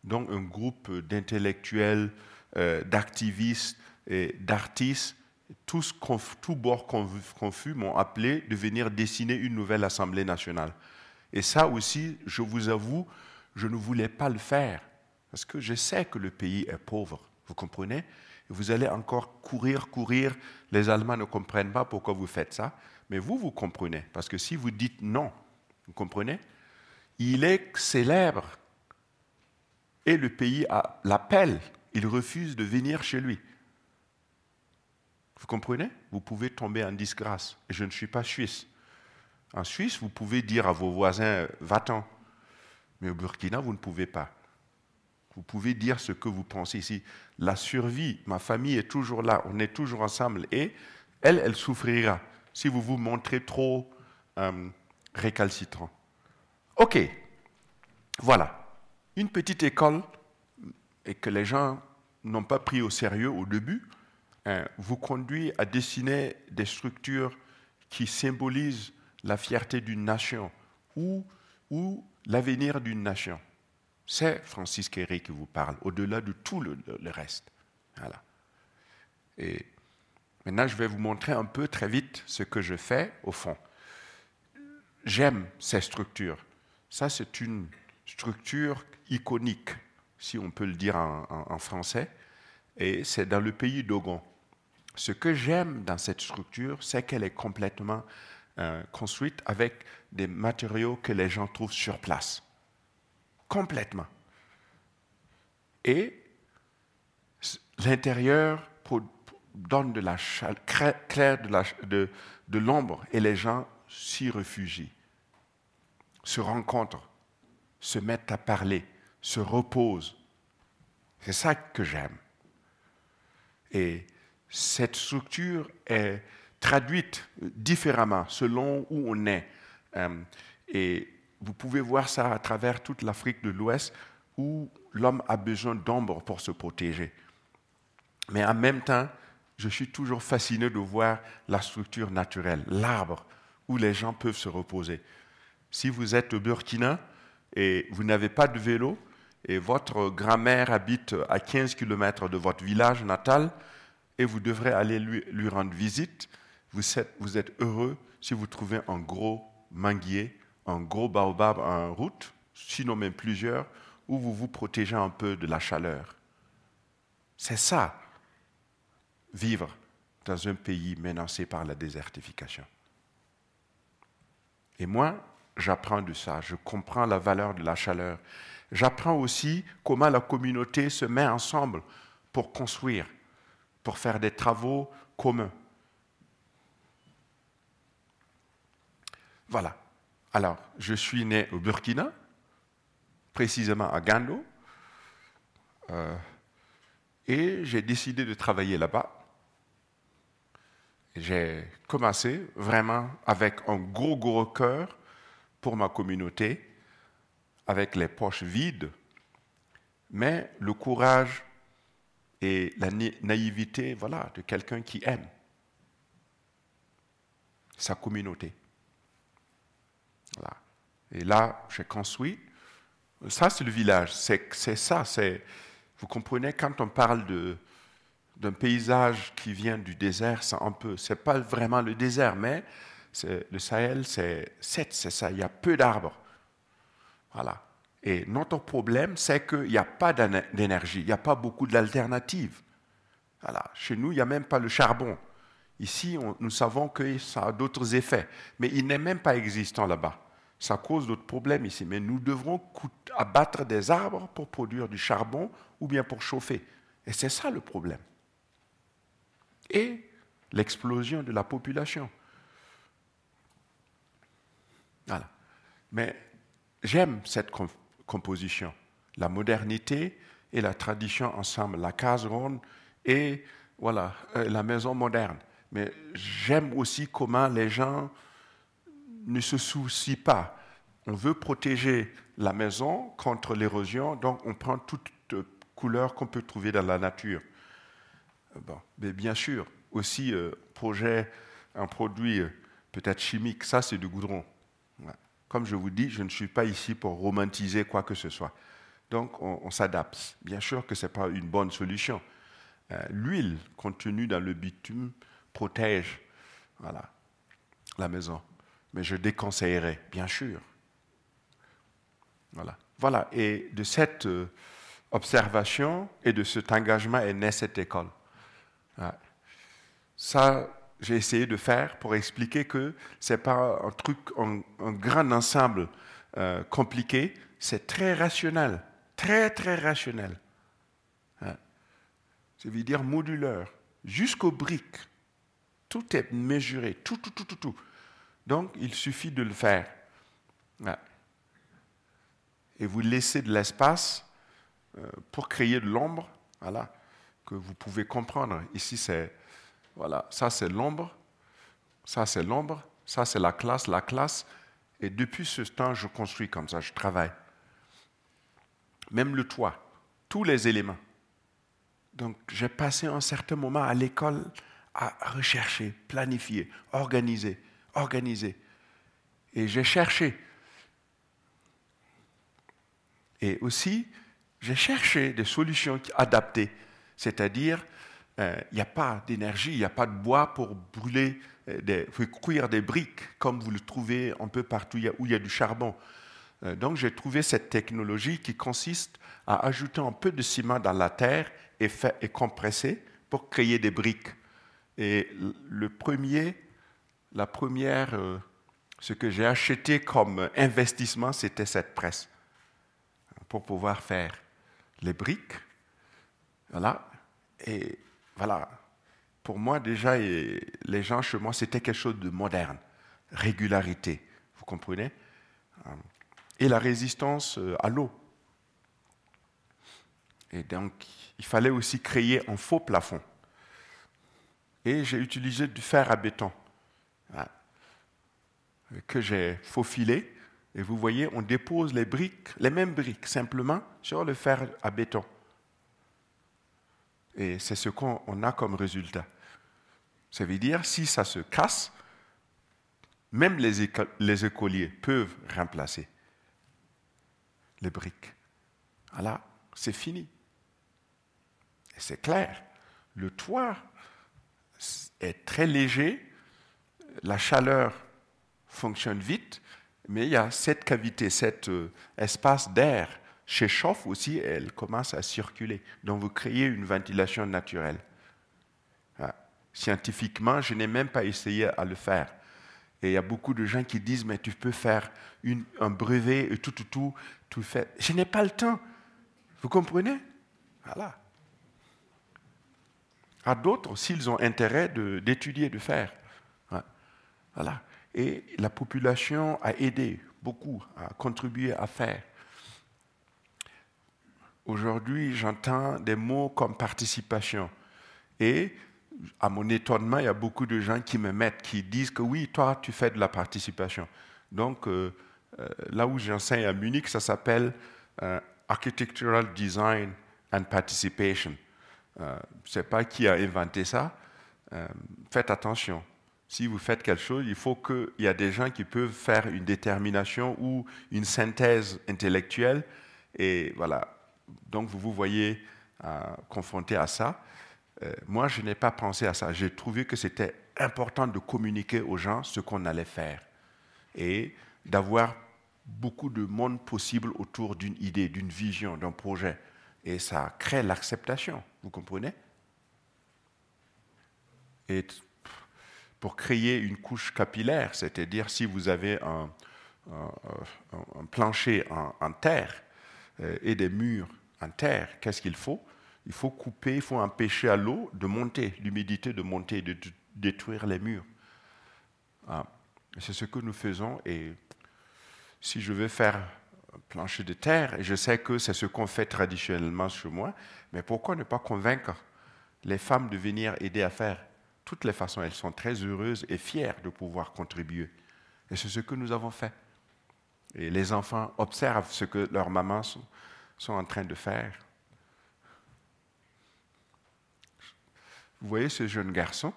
Donc un groupe d'intellectuels, euh, d'activistes et d'artistes, tous, tous bords confus, m'ont appelé de venir dessiner une nouvelle Assemblée nationale. Et ça aussi, je vous avoue, je ne voulais pas le faire, parce que je sais que le pays est pauvre, vous comprenez? Vous allez encore courir, courir, les Allemands ne comprennent pas pourquoi vous faites ça, mais vous, vous comprenez, parce que si vous dites non, vous comprenez Il est célèbre et le pays l'appelle, il refuse de venir chez lui. Vous comprenez? Vous pouvez tomber en disgrâce. Et je ne suis pas suisse. En Suisse, vous pouvez dire à vos voisins, va-t'en. Mais au Burkina, vous ne pouvez pas. Vous pouvez dire ce que vous pensez ici. La survie, ma famille est toujours là, on est toujours ensemble. Et elle, elle souffrira si vous vous montrez trop euh, récalcitrant. OK, voilà une petite école et que les gens n'ont pas pris au sérieux au début, hein, vous conduit à dessiner des structures qui symbolisent la fierté d'une nation ou, ou l'avenir d'une nation. C'est Francis Kéré qui vous parle, au-delà de tout le, le reste. Voilà. Et maintenant, je vais vous montrer un peu très vite ce que je fais au fond. J'aime ces structures. Ça, c'est une structure iconique, si on peut le dire en, français, et c'est dans le pays d'Ogon. Ce que j'aime dans cette structure, c'est qu'elle est complètement euh, construite avec des matériaux que les gens trouvent sur place. Complètement. Et l'intérieur donne de la de l'ombre et les gens s'y réfugient, se rencontrent, se mettent à parler, se repose. C'est ça que j'aime. Et cette structure est traduite différemment selon où on est. Euh, vous pouvez voir ça à travers toute l'Afrique de l'Ouest où l'homme a besoin d'ombre pour se protéger. Mais en même temps, je suis toujours fasciné de voir la structure naturelle, l'arbre où les gens peuvent se reposer. Si vous êtes au Burkina, et vous n'avez pas de vélo, et votre grand-mère habite à 15 km de votre village natal, et vous devrez aller lui, rendre visite, vous êtes, heureux si vous trouvez un gros manguier, un gros baobab en route, sinon même plusieurs, où vous vous protégez un peu de la chaleur. C'est ça, vivre dans un pays menacé par la désertification. Et moi, j'apprends de ça, je comprends la valeur de la chaleur. J'apprends aussi comment la communauté se met ensemble pour construire, pour faire des travaux communs. Voilà. Alors, je suis né au Burkina, précisément à Gando, euh, et j'ai décidé de travailler là-bas. J'ai commencé vraiment avec un gros, gros cœur pour ma communauté, avec les poches vides, mais le courage et la naïveté voilà, de quelqu'un qui aime sa communauté. Et là, j'ai construit. Ça, c'est le village. C'est ça. Vous comprenez, quand on parle d'un paysage qui vient du désert, c'est un peu, c'est pas vraiment le désert, mais le Sahel, c'est c'est ça. Il y a peu d'arbres. Voilà. Et notre problème, c'est qu'il n'y a pas d'énergie, il n'y a pas beaucoup d'alternatives. Voilà. Chez nous, il n'y a même pas le charbon. Ici, nous savons que ça a d'autres effets, mais il n'est même pas existant là-bas. Ça cause d'autres problèmes ici, mais nous devrons abattre des arbres pour produire du charbon ou bien pour chauffer. Et c'est ça le problème. Et l'explosion de la population. Voilà. Mais j'aime cette composition, la modernité et la tradition ensemble, la case ronde et voilà, euh, la maison moderne. Mais j'aime aussi comment les gens ne se soucient pas. On veut protéger la maison contre l'érosion, donc on prend toute couleur qu'on peut trouver dans la nature. Bon, mais bien sûr, aussi, euh, projet, un produit euh, peut-être chimique, ça c'est du goudron. Comme je vous dis, je ne suis pas ici pour romantiser quoi que ce soit. Donc on, s'adapte. Bien sûr que ce n'est pas une bonne solution. Euh, l'huile contenue dans le bitume protège voilà, la maison. Mais je déconseillerais, bien sûr. Voilà. voilà. Et de cette euh, observation et de cet engagement est née cette école. Ça, j'ai essayé de faire pour expliquer que ce n'est pas un truc, un, grand ensemble euh, compliqué, c'est très rationnel, très très rationnel. Hein. Ça veut dire modulaire, jusqu'aux briques. Tout est mesuré, tout, tout, tout, tout, tout. Donc, il suffit de le faire. Et vous laissez de l'espace euh, pour créer de l'ombre, voilà, que vous pouvez comprendre. Ici, c'est voilà, ça c'est l'ombre, ça c'est l'ombre, ça c'est la classe, la classe. Et depuis ce temps, je construis comme ça, je travaille. Même le toit, tous les éléments. Donc j'ai passé un certain moment à l'école à rechercher, planifier, organiser, organiser. Et j'ai cherché. Et aussi, j'ai cherché des solutions adaptées, c'est-à-dire euh, il n'y a pas d'énergie, il n'y a pas de bois pour brûler, euh, des, cuire des briques comme vous le trouvez un peu partout où il y a du charbon. Euh, donc j'ai trouvé cette technologie qui consiste à ajouter un peu de ciment dans la terre et, et compresser pour créer des briques. Et le premier, la première, ce que j'ai acheté comme investissement, c'était cette presse pour pouvoir faire les briques. Voilà. Et voilà, pour moi déjà, les gens chez moi, c'était quelque chose de moderne, régularité, vous comprenez? Euh, Et la résistance euh, à l'eau. Et donc, il fallait aussi créer un faux plafond. Et j'ai utilisé du fer à béton que j'ai faufilé. Et vous voyez, on dépose les briques, les mêmes briques, simplement sur le fer à béton. Et c'est ce qu'on a comme résultat. Ça veut dire, si ça se casse, même les, les écoliers peuvent remplacer. les briques. Voilà, c'est fini. Et c'est clair. Le toit est très léger, la chaleur fonctionne vite, mais il y a cette cavité, cet euh, espace d'air s'échauffe aussi, elle commence à circuler. Donc vous créez une ventilation naturelle. Ah, scientifiquement, je n'ai même pas essayé à le faire. Et il y a beaucoup de gens qui disent, mais tu peux faire un brevet et tout, tout, tout, tout fait. Je n'ai pas le temps. Vous comprenez? Voilà. À d'autres, s'ils ont intérêt d'étudier, de, faire. Voilà. Et la population a aidé beaucoup, a contribué à faire. Aujourd'hui, j'entends des mots comme participation. Et à mon étonnement, il y a beaucoup de gens qui me mettent, qui disent que oui, toi, tu fais de la participation. Donc, euh, euh, là où j'enseigne à Munich, ça s'appelle euh, Architectural Design and Participation. Je ne sais pas qui a inventé ça. faites attention. Si vous faites quelque chose, il faut qu'il y ait des gens qui peuvent faire une détermination ou une synthèse intellectuelle. Et voilà. Donc, vous vous voyez confronté à ça. Euh, moi, je n'ai pas pensé à ça. J'ai trouvé que c'était important de communiquer aux gens ce qu'on allait faire et d'avoir beaucoup de monde possible autour d'une idée, d'une vision, d'un projet. Et ça crée l'acceptation, vous comprenez? Et pour créer une couche capillaire, c'est-à-dire si vous avez un, plancher en, terre euh, et des murs en terre, qu'est-ce qu'il faut? Il faut couper, il faut empêcher à l'eau de monter, l'humidité de monter, de, détruire les murs. Ah, c'est ce que nous faisons. Et si je veux faire plancher de terre, et je sais que c'est ce qu'on fait traditionnellement chez moi, mais pourquoi ne pas convaincre les femmes de venir aider à faire? Toutes les façons, elles sont très heureuses et fières de pouvoir contribuer. Et c'est ce que nous avons fait. Et les enfants observent ce que leurs mamans sont en train de faire. Vous voyez ce jeune garçon?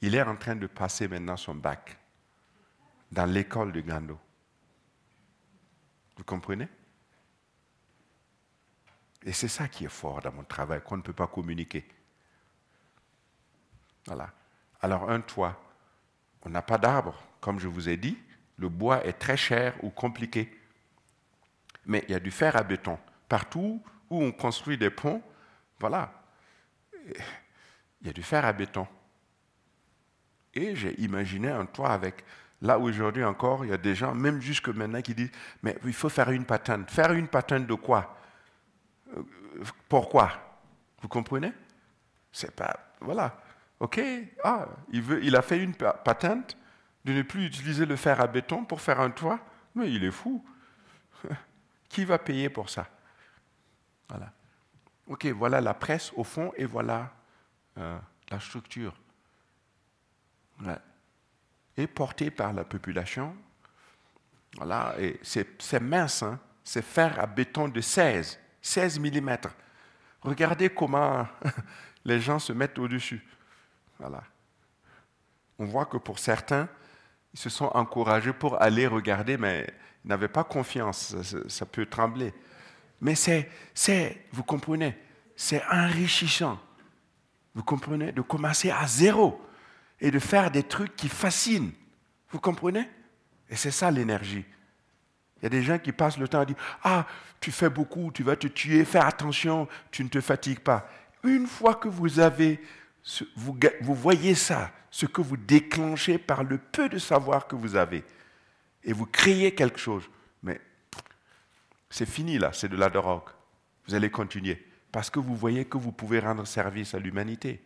Il est en train de passer maintenant son bac dans l'école de Gando. Vous comprenez? Et c'est ça qui est fort dans mon travail, qu'on ne peut pas communiquer. Voilà. Alors un toit, on n'a pas d'arbre, comme je vous ai dit, le bois est très cher ou compliqué. Mais il y a du fer à béton. Partout où on construit des ponts, voilà. Il y a du fer à béton. Et j'ai imaginé un toit avec. Là aujourd'hui encore, il y a des gens, même jusque maintenant, qui disent Mais il faut faire une patente. Faire une patente de quoi? Euh, Pourquoi Vous comprenez? C'est pas. Voilà. OK Ah, il, veut, il a fait une patente de ne plus utiliser le fer à béton pour faire un toit. Mais il est fou. [LAUGHS] Qui va payer pour ça? Voilà. OK, voilà la presse au fond et voilà euh, la structure. Et portée par la population. Voilà, et c'est mince, hein? c'est fer à béton de 16, 16 mm. Regardez comment [LAUGHS] les gens se mettent au-dessus. Voilà. On voit que pour certains, ils se sont encouragés pour aller regarder, mais ils n'avaient pas confiance, ça peut trembler. Mais c'est, c'est, vous comprenez, c'est enrichissant. Vous comprenez De commencer à zéro et de faire des trucs qui fascinent. Vous comprenez? Et c'est ça l'énergie. Il y a des gens qui passent le temps à dire Ah, tu fais beaucoup, tu vas te tuer, fais attention, tu ne te fatigues pas. Une fois que vous avez, vous, voyez ça, ce que vous déclenchez par le peu de savoir que vous avez, et vous créez quelque chose, mais c'est fini là, c'est de la drogue. Vous allez continuer. Parce que vous voyez que vous pouvez rendre service à l'humanité.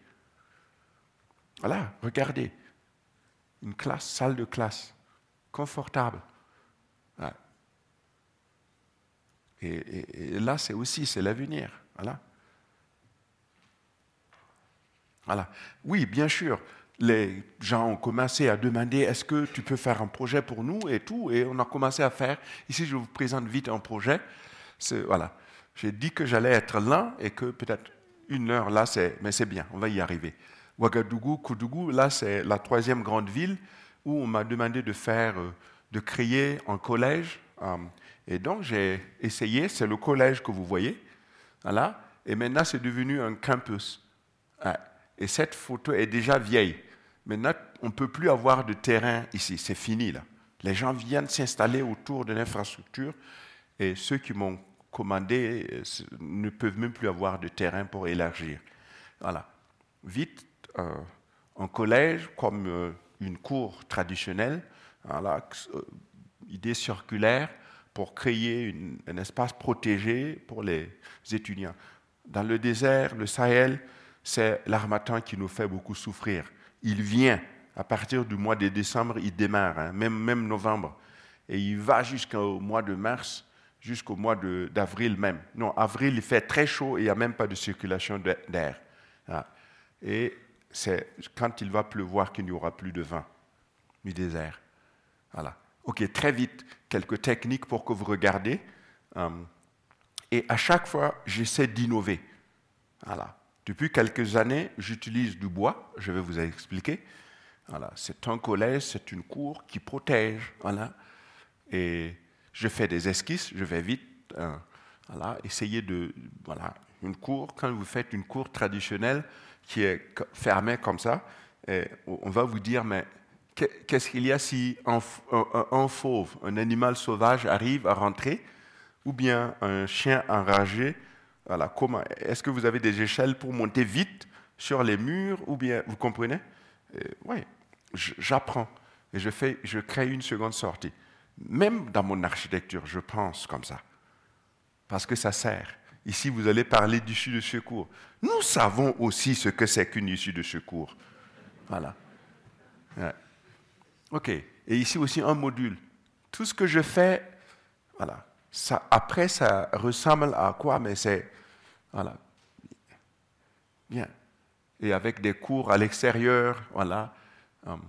Voilà, regardez. Une classe, salle de classe, confortable. Et, là, c'est aussi, c'est l'avenir. Voilà. Voilà. Oui, bien sûr, les gens ont commencé à demander est-ce que tu peux faire un projet pour nous et tout, et on a commencé à faire. Ici, je vous présente vite un projet. Voilà. J'ai dit que j'allais être là et que peut-être une heure là, c'est, mais c'est bien, on va y arriver. Ouagadougou, Koudougou, là, c'est la troisième grande ville où on m'a demandé de faire euh, de créer un collège. Euh, et donc, j'ai essayé, c'est le collège que vous voyez. Voilà. Et maintenant, c'est devenu un campus. Et cette photo est déjà vieille. Maintenant, on ne peut plus avoir de terrain ici. C'est fini, là. Les gens viennent s'installer autour de l'infrastructure et ceux qui m'ont commandé euh, ne peuvent même plus avoir de terrain pour élargir. Voilà. Vite, un collège comme euh, une cour traditionnelle, voilà, idée circulaire pour créer un espace protégé pour les étudiants. Dans le désert, le Sahel, c'est l'armatan qui nous fait beaucoup souffrir. Il vient, à partir du mois de décembre, il démarre, hein, même, même novembre, et il va jusqu'au mois de mars, jusqu'au mois d'avril même. Non, avril, il fait très chaud et il n'y a même pas de circulation d'air. Ah. Et c'est quand il va pleuvoir qu'il n'y aura plus de vent du désert. Voilà. OK, très vite, quelques techniques pour que vous regardez. Hum. et à chaque fois, j'essaie d'innover. Voilà. Depuis quelques années, j'utilise du bois, je vais vous expliquer. Voilà. C'est un collège, c'est une cour qui protège. Voilà. Et je fais des esquisses, je vais vite. Hein, voilà, essayer de. Voilà, une cour, quand vous faites une cour traditionnelle qui est fermée comme ça, on va vous dire, mais qu'est-ce qu'il y a si un, fauve, un animal sauvage arrive à rentrer, ou bien un chien enragé voilà, comment Est-ce que vous avez des échelles pour monter vite sur les murs, ou bien, vous comprenez? Oui, j'apprends et je, fais, je crée une seconde sortie. Même dans mon architecture, je pense comme ça, parce que ça sert. Ici, vous allez parler d'issue de secours. Nous savons aussi ce que c'est qu'une issue de secours. Voilà. OK. Et ici aussi un module. Tout ce que je fais, voilà. Après, ça ressemble à quoi Mais c'est. Voilà. Bien. Et avec des cours à l'extérieur, voilà. Hum.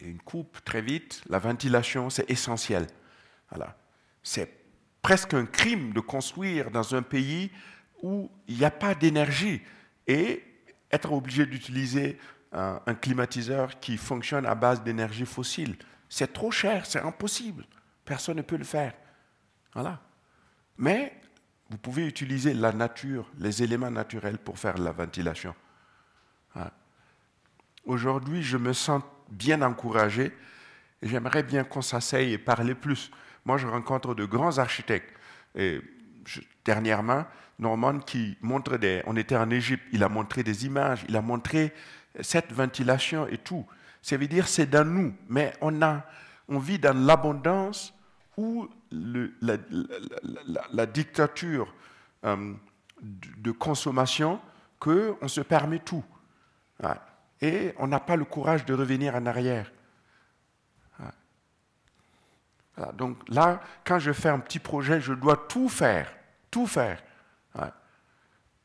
Une coupe très vite, la ventilation, c'est essentiel. Voilà. C'est presque un crime de construire dans un pays où il n'y a pas d'énergie et être obligé d'utiliser un, climatiseur qui fonctionne à base d'énergie fossile. C'est trop cher, c'est impossible. Personne ne peut le faire. Voilà. Mais vous pouvez utiliser la nature, les éléments naturels pour faire la ventilation. Aujourd'hui, je me sens bien encouragé et j'aimerais bien qu'on s'asseye et parler plus. Moi, je rencontre de grands architectes. Et dernièrement, Norman qui montre des... On était en Égypte, il a montré des images, il a montré cette ventilation et tout. Ça veut dire c'est dans nous, mais on, a, on vit dans l'abondance où la, dictature euh, de consommation qu'on se permet tout. Et on n'a pas le courage de revenir en arrière donc là, quand je fais un petit projet, je dois tout faire, tout faire.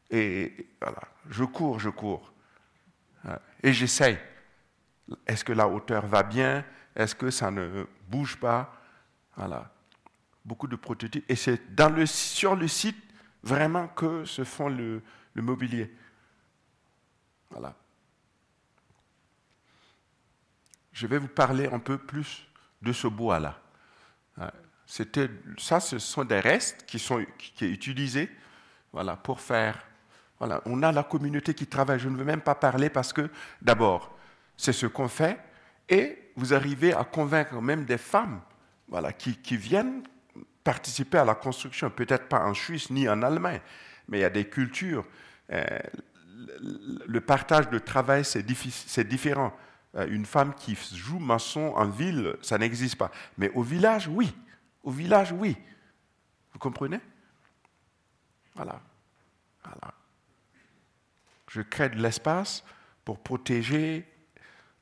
Et voilà, je cours, je cours. Et j'essaye. Est-ce que la hauteur va bien? Est-ce que ça ne bouge pas? Voilà. Beaucoup de prototypes. Et c'est sur le site vraiment que se font le, le mobilier. Voilà. Je vais vous parler un peu plus de ce bois-là. C'était, ça, ce sont des restes qui sont qui, utilisés voilà, pour faire. Voilà, on a la communauté qui travaille. Je ne veux même pas parler parce que, d'abord, c'est ce qu'on fait et vous arrivez à convaincre même des femmes voilà, qui, qui viennent participer à la construction, peut-être pas en Suisse ni en Allemagne, mais il y a des cultures. Euh, le partage de travail, c'est différent. Euh, une femme qui joue maçon en ville, ça n'existe pas. Mais au village, oui. Au village, oui. Vous comprenez? Voilà. Je crée de l'espace pour protéger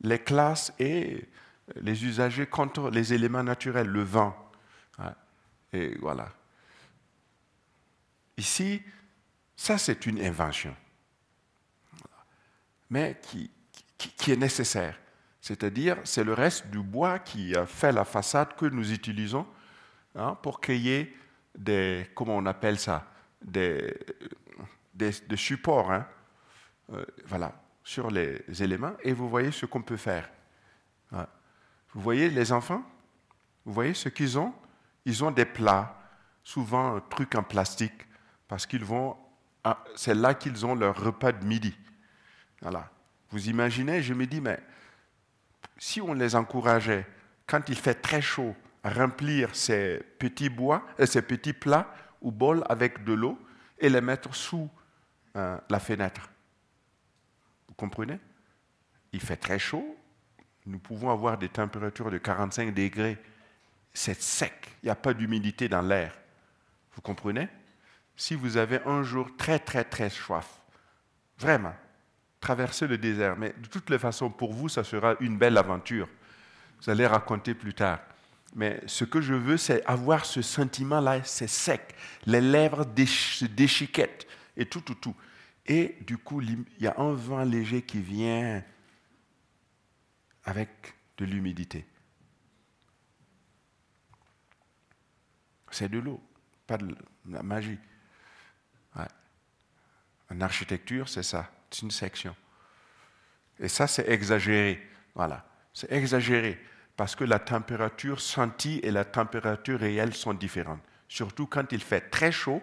les classes et les usagers contre les éléments naturels, le vent. Et voilà. Ici, ça c'est une invention, mais qui, qui, est nécessaire. C'est-à-dire, c'est le reste du bois qui a fait la façade que nous utilisons hein, pour créer des, comment on appelle ça, des, des, supports, hein, euh, voilà, sur les éléments. Et vous voyez ce qu'on peut faire. Vous voyez les enfants? Vous voyez ce qu'ils ont? Ils ont des plats, souvent un truc en plastique, parce qu'ils vont. C'est là qu'ils ont leur repas de midi. Voilà. Vous imaginez, je me dis, mais si on les encourageait, quand il fait très chaud, remplir ces petits bois, euh, ces petits plats ou bols avec de l'eau et les mettre sous euh, la fenêtre. Vous comprenez? Il fait très chaud, nous pouvons avoir des températures de 45 degrés. C'est sec, il n'y a pas d'humidité dans l'air. Vous comprenez? Si vous avez un jour très très très soif, vraiment, traversez le désert, mais de toutes les façons, pour vous, ça sera une belle aventure. Vous allez raconter plus tard. Mais ce que je veux, c'est avoir ce sentiment-là, c'est sec. Les lèvres se déchiquettent et tout, tout, tout. Et du coup, il y a un vent léger qui vient avec de l'humidité. C'est de l'eau, pas de la magie. En architecture, c'est ça, c'est une section. Et ça, c'est exagéré. Voilà, c'est exagéré parce que la température sentie et la température réelle sont différentes. Surtout quand il fait très chaud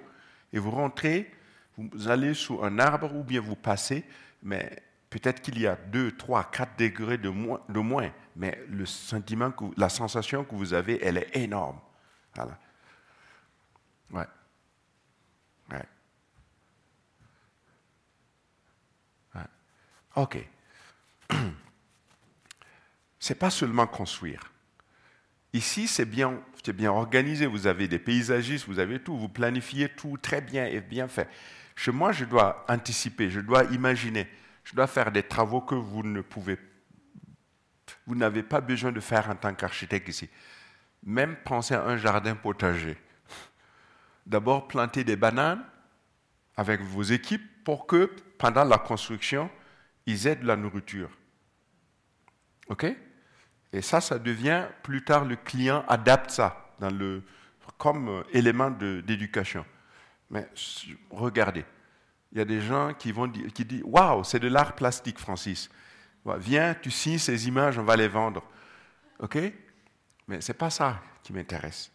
et vous rentrez, vous allez sous un arbre ou bien vous passez, mais peut-être qu'il y a 2, 3, 4 degrés de moins, mais le sentiment, que, la sensation que vous avez, elle est énorme. Voilà. Ouais. Ouais. ouais. OK. [CLEARS THROAT] C'est pas seulement construire. Ici, c'est bien, bien organisé. Vous avez des paysagistes, vous avez tout. Vous planifiez tout très bien et bien fait. Chez moi, je dois anticiper, je dois imaginer, je dois faire des travaux que vous ne pouvez, vous n'avez pas besoin de faire en tant qu'architecte ici. Même penser à un jardin potager. D'abord, planter des bananes avec vos équipes pour que pendant la construction, ils aient de la nourriture. OK? Et ça, ça devient, plus tard, le client adapte ça comme euh, élément d'éducation. Mais regardez, il y a des gens qui, vont qui disent Waouh, c'est de l'art plastique, Francis. Viens, tu signes ces images, on va les vendre. OK? Mais ce n'est pas ça qui m'intéresse.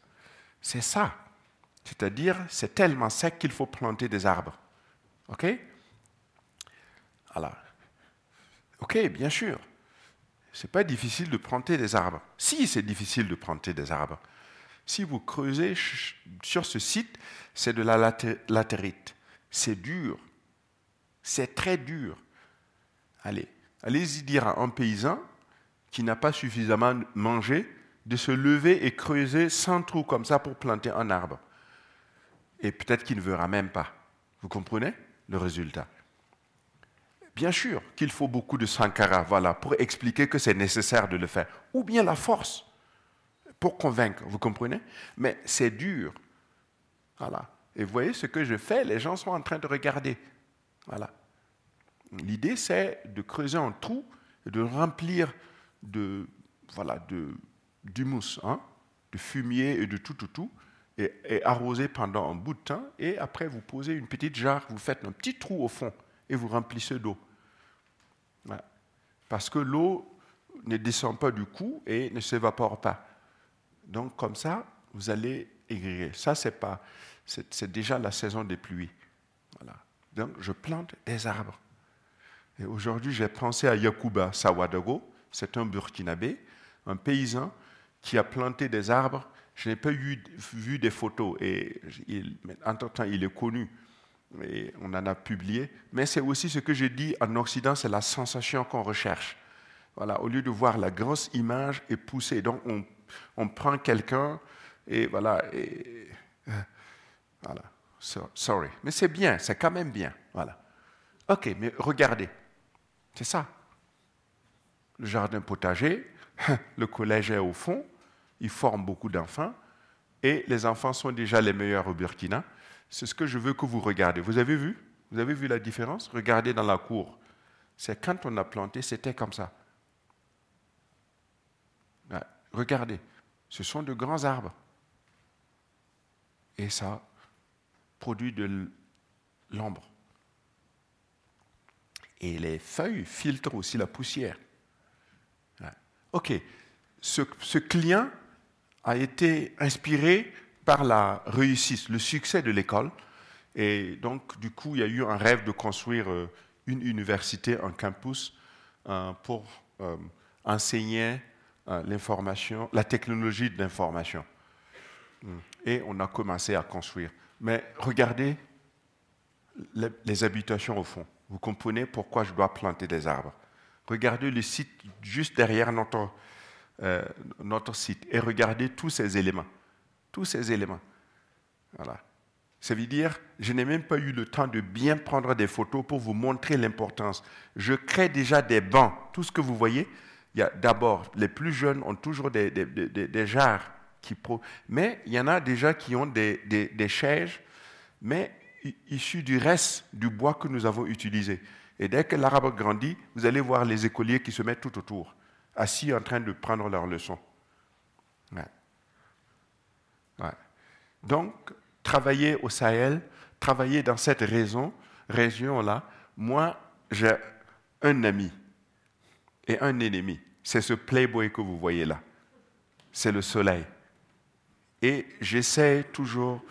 C'est ça. C'est-à-dire, c'est tellement sec qu'il faut planter des arbres. OK? Alors, OK, bien sûr c'est pas difficile de planter des arbres. Si, c'est difficile de planter des arbres. Si vous creusez sur ce site, c'est de la latérite. C'est dur. C'est très dur. Allez, allez-y dire à un paysan qui n'a pas suffisamment mangé de se lever et creuser sans trou comme ça pour planter un arbre. Et peut-être qu'il ne verra même pas. Vous comprenez le résultat? Bien sûr qu'il faut beaucoup de sankara, voilà, pour expliquer que c'est nécessaire de le faire. Ou bien la force, pour convaincre, vous comprenez? Mais c'est dur. Voilà. Et vous voyez ce que je fais, les gens sont en train de regarder. Voilà. L'idée, c'est de creuser un trou et de remplir de, voilà, de, d'humus, hein, de fumier et de tout, tout, tout, et, et arroser pendant un bout de temps. Et après, vous posez une petite jarre, vous faites un petit trou au fond et vous remplissez d'eau. Parce que l'eau ne descend pas du cou et ne s'évapore pas. Donc comme ça, vous allez aigrir. Ça, c'est pas, c'est déjà la saison des pluies. Voilà. Donc je plante des arbres. Et aujourd'hui, j'ai pensé à Yakuba Sawadago. C'est un Burkinabé, un paysan qui a planté des arbres. Je n'ai pas vu des photos et entre-temps, il est connu on en a publié, mais c'est aussi ce que j'ai dit en Occident, c'est la sensation qu'on recherche. Voilà, au lieu de voir la grosse image et pousser, donc on, on prend quelqu'un et voilà, et, voilà, sorry, mais c'est bien, c'est quand même bien, voilà. Ok, mais regardez, c'est ça. Le jardin potager, [LAUGHS] le collège est au fond, il forme beaucoup d'enfants, et les enfants sont déjà les meilleurs au Burkina. C'est ce que je veux que vous regardez. Vous avez vu? Vous avez vu la différence? Regardez dans la cour. C'est quand on a planté, c'était comme ça. Regardez, ce sont de grands arbres. Et ça produit de l'ombre. Et les feuilles filtrent aussi la poussière. OK. Ce client a été inspiré par la réussite, le succès de l'école. Et donc, du coup, il y a eu un rêve de construire euh, une université, un campus euh, pour euh, enseigner l'information, la technologie de l'information. Hmm. Et on a commencé à construire. Mais regardez les habitations au fond. Vous comprenez pourquoi je dois planter des arbres. Regardez le site juste derrière notre, notre site et regardez tous ces éléments. Tous ces éléments. Voilà. Ça veut dire, je n'ai même pas eu le temps de bien prendre des photos pour vous montrer l'importance. Je crée déjà des bancs. Tout ce que vous voyez, d'abord, les plus jeunes ont toujours des, des, des, jarres qui pro... Mais il y en a déjà qui ont des, chaises, mais issus du reste du bois que nous avons utilisé. Et dès que l'arbre grandit, vous allez voir les écoliers qui se mettent tout autour, assis en train de prendre leurs leçons. Donc, travailler au Sahel, travailler dans cette région, région-là, moi, j'ai un ami et un ennemi. C'est ce playboy que vous voyez là. C'est le soleil. Et j'essaie toujours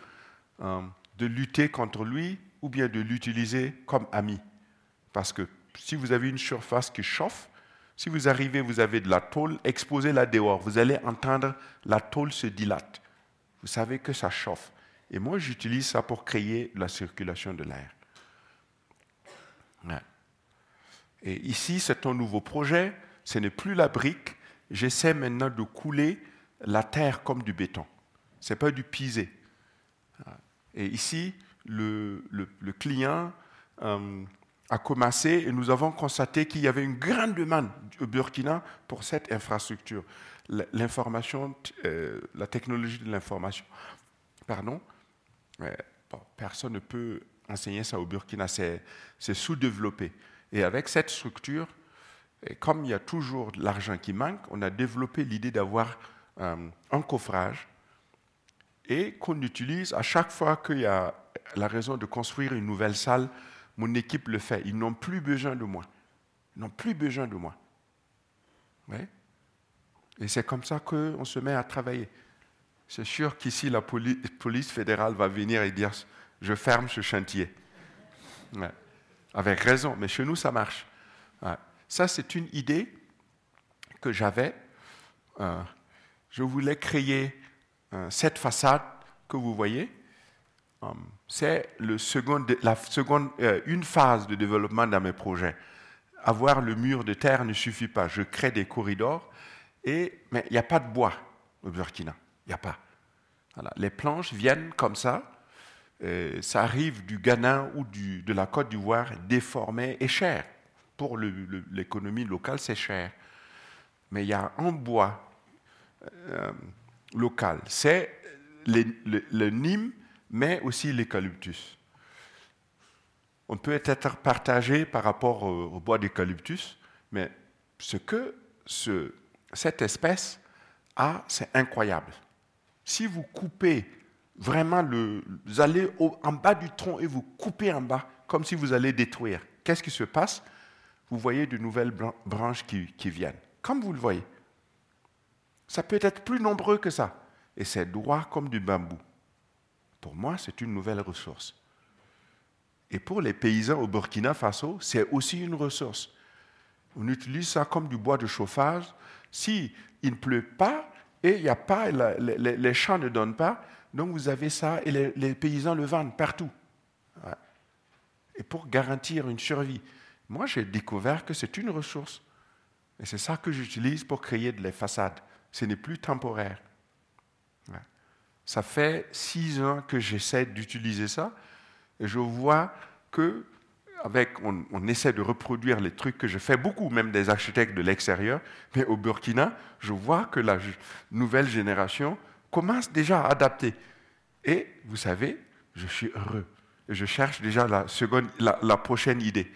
euh, de lutter contre lui ou bien de l'utiliser comme ami. Parce que si vous avez une surface qui chauffe, si vous arrivez, vous avez de la tôle, exposez-la dehors, vous allez entendre la tôle se dilate. Vous savez que ça chauffe. Et moi, j'utilise ça pour créer la circulation de l'air. Et ici, c'est un nouveau projet. Ce n'est plus la brique. J'essaie maintenant de couler la terre comme du béton. Ce n'est pas du pisé. Et ici, le, le, client euh, a commencé et nous avons constaté qu'il y avait une grande demande au Burkina pour cette infrastructure. L'information, euh, la technologie de l'information. Pardon? Personne ne peut enseigner ça au Burkina, c'est sous-développé. Et avec cette structure, comme il y a toujours de l'argent qui manque, on a développé l'idée d'avoir euh, un coffrage et qu'on utilise à chaque fois qu'il y a la raison de construire une nouvelle salle, mon équipe le fait. Ils n'ont plus besoin de moi. Ils n'ont plus besoin de moi. Et c'est comme ça qu'on se met à travailler. C'est sûr qu'ici, la police fédérale va venir et dire, je ferme ce chantier. Avec raison, mais chez nous, ça marche. Ça, c'est une idée que j'avais. Euh, je voulais créer euh, cette façade que vous voyez, euh, c'est la seconde, une phase de développement dans mes projets. Avoir le mur de terre ne suffit pas. Je crée des corridors, et, mais il n'y a pas de bois au Burkina. Il n'y a pas. Les planches viennent comme ça. ça arrive du Ghana ou de la Côte d'Ivoire déformé et cher. Pour l'économie locale, c'est cher. Mais il y a un bois local. C'est le, le, Nîmes, mais aussi l'eucalyptus. On peut être partagé par rapport au, bois d'eucalyptus, mais ce que ce, cette espèce a, c'est incroyable. Si vous coupez vraiment le, vous allez en bas du tronc et vous coupez en bas, comme si vous allez détruire. Qu'est-ce qui se passe? Vous voyez de nouvelles branches qui viennent, comme vous le voyez. Ça peut être plus nombreux que ça. Et c'est droit comme du bambou. Pour moi, c'est une nouvelle ressource. Et pour les paysans au Burkina Faso, c'est aussi une ressource. On utilise ça comme du bois de chauffage. Si il ne pleut pas et il y a pas, les, champs ne donnent pas, donc vous avez ça et les, paysans le vendent partout. Et pour garantir une survie. Moi, j'ai découvert que c'est une ressource. Et c'est ça que j'utilise pour créer des façades ce n'est plus temporaire. Ça fait six ans que j'essaie d'utiliser ça et je vois que avec, on, essaie de reproduire les trucs que je fais beaucoup, même des architectes de l'extérieur, mais au Burkina, je vois que la nouvelle génération commence déjà à adapter. Et vous savez, je suis heureux. Je cherche déjà la, seconde, la, prochaine idée.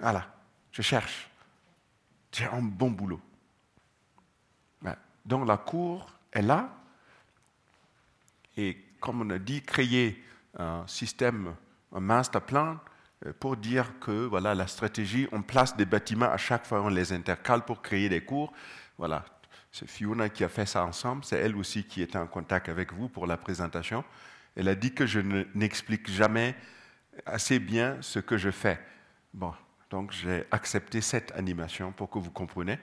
Voilà, je cherche. J'ai un bon boulot. Donc la cour est là. Et comme on a dit, créer un système, un master plan pour dire que voilà, la stratégie, on place des bâtiments à chaque fois, on les intercale pour créer des cours. Voilà. C'est Fiona qui a fait ça ensemble. C'est elle aussi qui était en contact avec vous pour la présentation. Elle a dit que je n'explique jamais assez bien ce que je fais. Bon, donc j'ai accepté cette animation pour que vous compreniez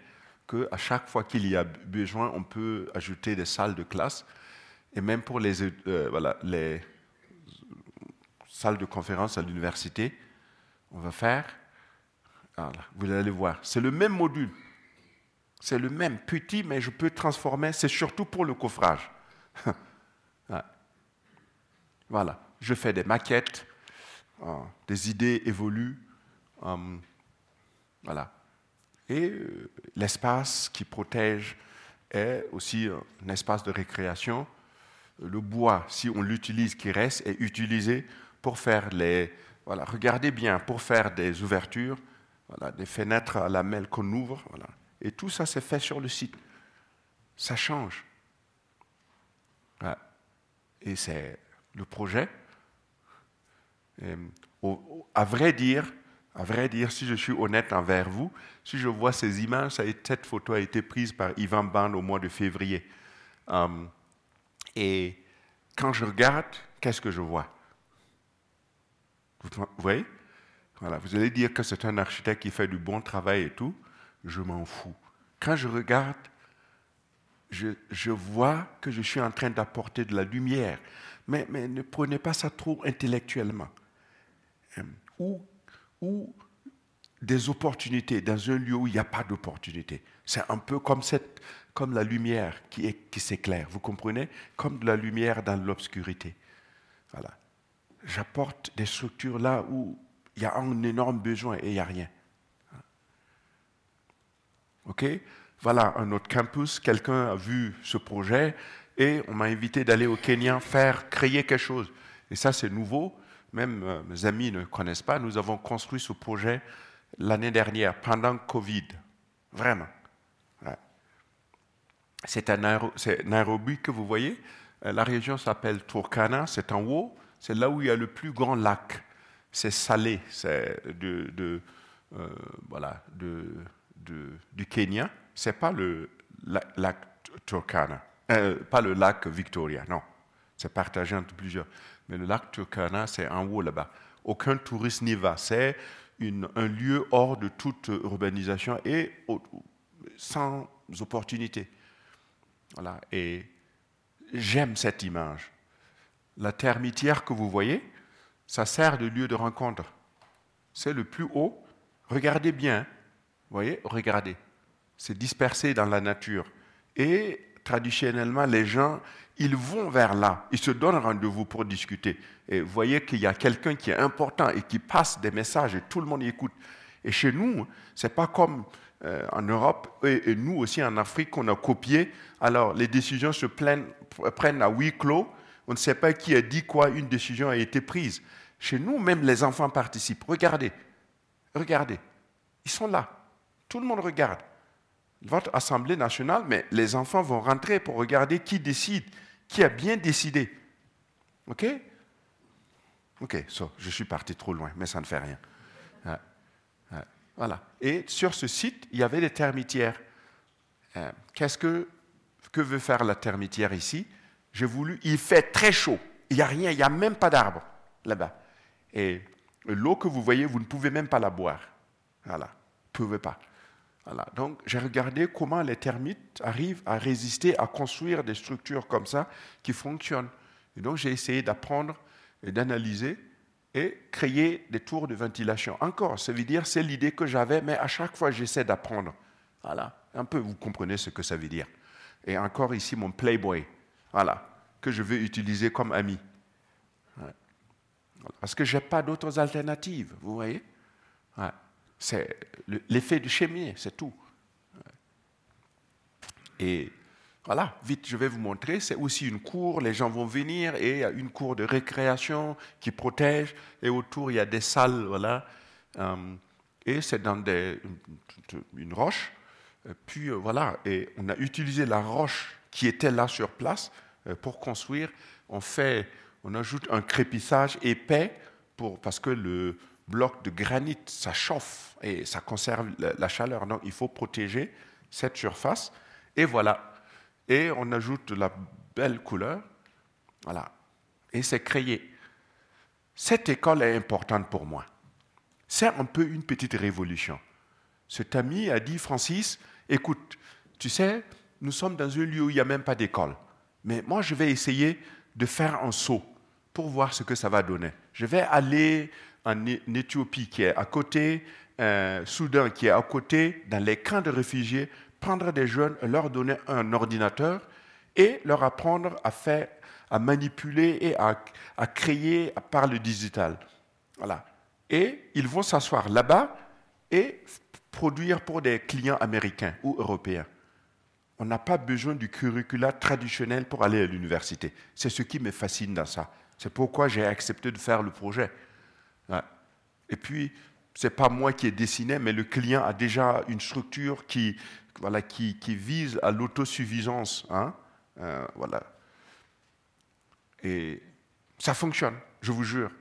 qu'à chaque fois qu'il y a besoin, on peut ajouter des salles de classe. Et même pour les, euh, voilà, les salles de conférence à l'université, on va faire, vous allez voir, c'est le même module. C'est le même, petit, mais je peux transformer, c'est surtout pour le coffrage. [LAUGHS] voilà, je fais des maquettes, euh, des idées évoluent. Euh, voilà. Et euh, l'espace qui protège est aussi un espace de récréation. Le bois, si on l'utilise, qui reste, est utilisé pour faire les. Voilà, regardez bien, pour faire des ouvertures, voilà, des fenêtres à lamelles qu'on ouvre. Et tout ça, c'est fait sur le site. Ça change. Et c'est le projet. à vrai dire, à vrai dire, si je suis honnête envers vous, si je vois ces images, cette photo a été prise par Ivan Band au mois de février. Um, et quand je regarde, qu'est-ce que je vois? Vous voyez? Voilà, Vous allez dire que c'est un architecte qui fait du bon travail et tout. Je m'en fous. Quand je regarde, je, je, vois que je suis en train d'apporter de la lumière. Mais, mais, ne prenez pas ça trop intellectuellement. Um, ou ou des opportunités dans un lieu où il n'y a pas d'opportunité. C'est un peu comme, cette, comme la lumière qui, qui s'éclaire, vous comprenez? Comme de la lumière dans l'obscurité. Voilà. J'apporte des structures là où il y a un énorme besoin et il n'y a rien. OK? Voilà un autre campus. Quelqu'un a vu ce projet et on m'a invité d'aller au Kenya faire, créer quelque chose. Et ça, c'est nouveau même euh, mes amis ne connaissent pas, nous avons construit ce projet l'année dernière, pendant Covid. Vraiment. C'est Nairobi que vous voyez. Euh, la région s'appelle Turkana, c'est en haut, c'est là où il y a le plus grand lac. C'est salé, c'est de, euh, voilà, de, du Kenya. C'est pas le lac, Turkana, pas le lac Victoria, non. C'est partagé entre plusieurs. Mais le lac Turkana, c'est en haut là-bas. Aucun touriste n'y va. C'est un lieu hors de toute urbanisation et sans opportunité. Voilà. Et j'aime cette image. La termitière que vous voyez, ça sert de lieu de rencontre. C'est le plus haut. Regardez bien. Vous voyez Regardez. C'est dispersé dans la nature. Et traditionnellement, les gens ils vont vers là, ils se donnent rendez-vous pour discuter. Et vous voyez qu'il y a quelqu'un qui est important et qui passe des messages et tout le monde écoute. Et chez nous, ce n'est pas comme euh, en Europe et, nous aussi en Afrique qu'on a copié. Alors les décisions se prennent à huis clos. On ne sait pas qui a dit quoi, une décision a été prise. Chez nous, même les enfants participent. Regardez, regardez, ils sont là. Tout le monde regarde. Votre Assemblée nationale, mais les enfants vont rentrer pour regarder qui décide qui a bien décidé. OK? OK, je suis parti trop loin, mais ça ne fait rien. voilà. Et sur ce site, il y avait des termitières. Euh, qu'est-ce que, que veut faire la termitière ici? J'ai voulu. Il fait très chaud. Il n'y a rien, il n'y a même pas d'arbre là-bas. Et l'eau que vous voyez, vous ne pouvez même pas la boire. Voilà. Vous ne pouvez pas. Donc j'ai regardé comment les termites arrivent à résister, à construire des structures comme ça qui fonctionnent. Et donc j'ai essayé d'apprendre et d'analyser et créer des tours de ventilation. Encore, ça veut dire, c'est l'idée que j'avais, mais à chaque fois j'essaie d'apprendre. Voilà, un peu vous comprenez ce que ça veut dire. Et encore ici mon Playboy, voilà, que je veux utiliser comme ami. Parce que je n'ai pas d'autres alternatives, vous voyez? C'est l'effet du chemier, c'est tout. Et voilà, vite, je vais vous montrer. C'est aussi une cour, les gens vont venir et il y a une cour de récréation qui protège et autour il y a des salles, voilà. Euh, et c'est dans une, roche. Puis euh, voilà, et on a utilisé la roche qui était là sur place pour construire. On fait, on ajoute un crépissage épais parce que le, bloc de granit, ça chauffe et ça conserve la chaleur. Donc il faut protéger cette surface. Et voilà. Et on ajoute la belle couleur. Voilà. Et c'est créé. Cette école est importante pour moi. C'est un peu une petite révolution. Cet ami a dit, Francis, écoute, tu sais, nous sommes dans un lieu où il n'y a même pas d'école. Mais moi, je vais essayer de faire un saut pour voir ce que ça va donner. Je vais aller en Éthiopie qui est à côté, euh, Soudan qui est à côté, dans les camps de réfugiés, prendre des jeunes, leur donner un ordinateur et leur apprendre à faire, à manipuler et à, à créer par le digital. Voilà. Et ils vont s'asseoir là-bas et produire pour des clients américains ou européens. On n'a pas besoin du curricula traditionnel pour aller à l'université. C'est ce qui me fascine dans ça. C'est pourquoi j'ai accepté de faire le projet. Et puis, ce n'est pas moi qui ai dessiné, mais le client a déjà une structure qui, vise à l'autosuffisance. Hein. Euh. Et ça fonctionne, je vous jure.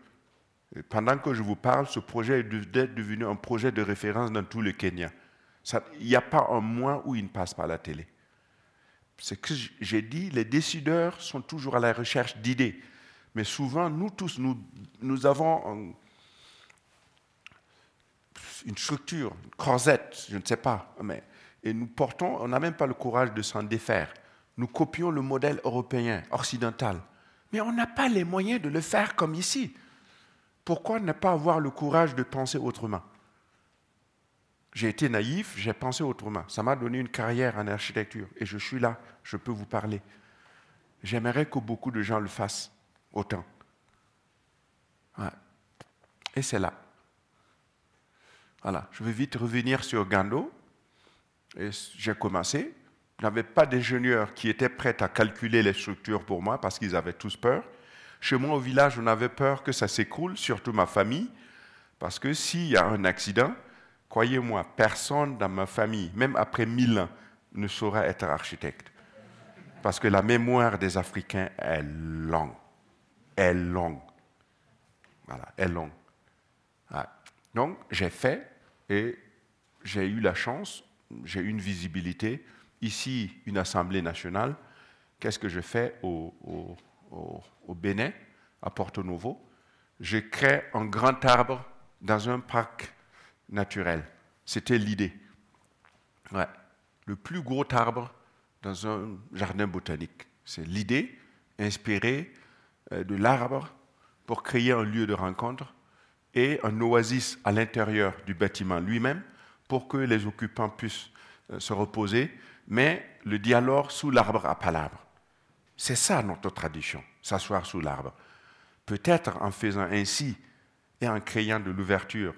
pendant que je vous parle, ce projet est devenu un projet de référence dans tout le Kenya. Il n'y a pas un mois où il ne passe pas à la télé. C'est que j'ai dit, les décideurs sont toujours à la recherche d'idées. Mais souvent, nous tous, nous, avons une structure, une croisette, je ne sais pas, mais, et nous portons, on n'a même pas le courage de s'en défaire. Nous copions le modèle européen, occidental, mais on n'a pas les moyens de le faire comme ici. Pourquoi ne pas avoir le courage de penser autrement? J'ai été naïf, j'ai pensé autrement. Ça m'a donné une carrière en architecture et je suis là, je peux vous parler. J'aimerais que beaucoup de gens le fassent autant. Et c'est là. Voilà, je vais vite revenir sur Gando. J'ai commencé. Je n'avais pas d'ingénieurs qui étaient prêts à calculer les structures pour moi parce qu'ils avaient tous peur. Chez moi au village, on avait peur que ça s'écroule, surtout ma famille, parce que s'il y a un accident, croyez-moi, personne dans ma famille, même après mille ans, ne saura être architecte. Parce que la mémoire des Africains est longue. Est longue. Voilà, est longue. Donc, j'ai fait et j'ai eu la chance, j'ai eu une visibilité. Ici, une Assemblée nationale. Qu'est-ce que je fais au, Bénin, à Porto Novo? Je crée un grand arbre dans un parc naturel. C'était l'idée. Le plus gros arbre dans un jardin botanique. C'est l'idée inspirée euh, de l'arbre pour créer un lieu de rencontre et un oasis à l'intérieur du bâtiment lui-même pour que les occupants puissent euh, se reposer, mais le dialogue sous l'arbre à palabre. C'est ça notre tradition, s'asseoir sous l'arbre. Peut-être en faisant ainsi et en créant de l'ouverture,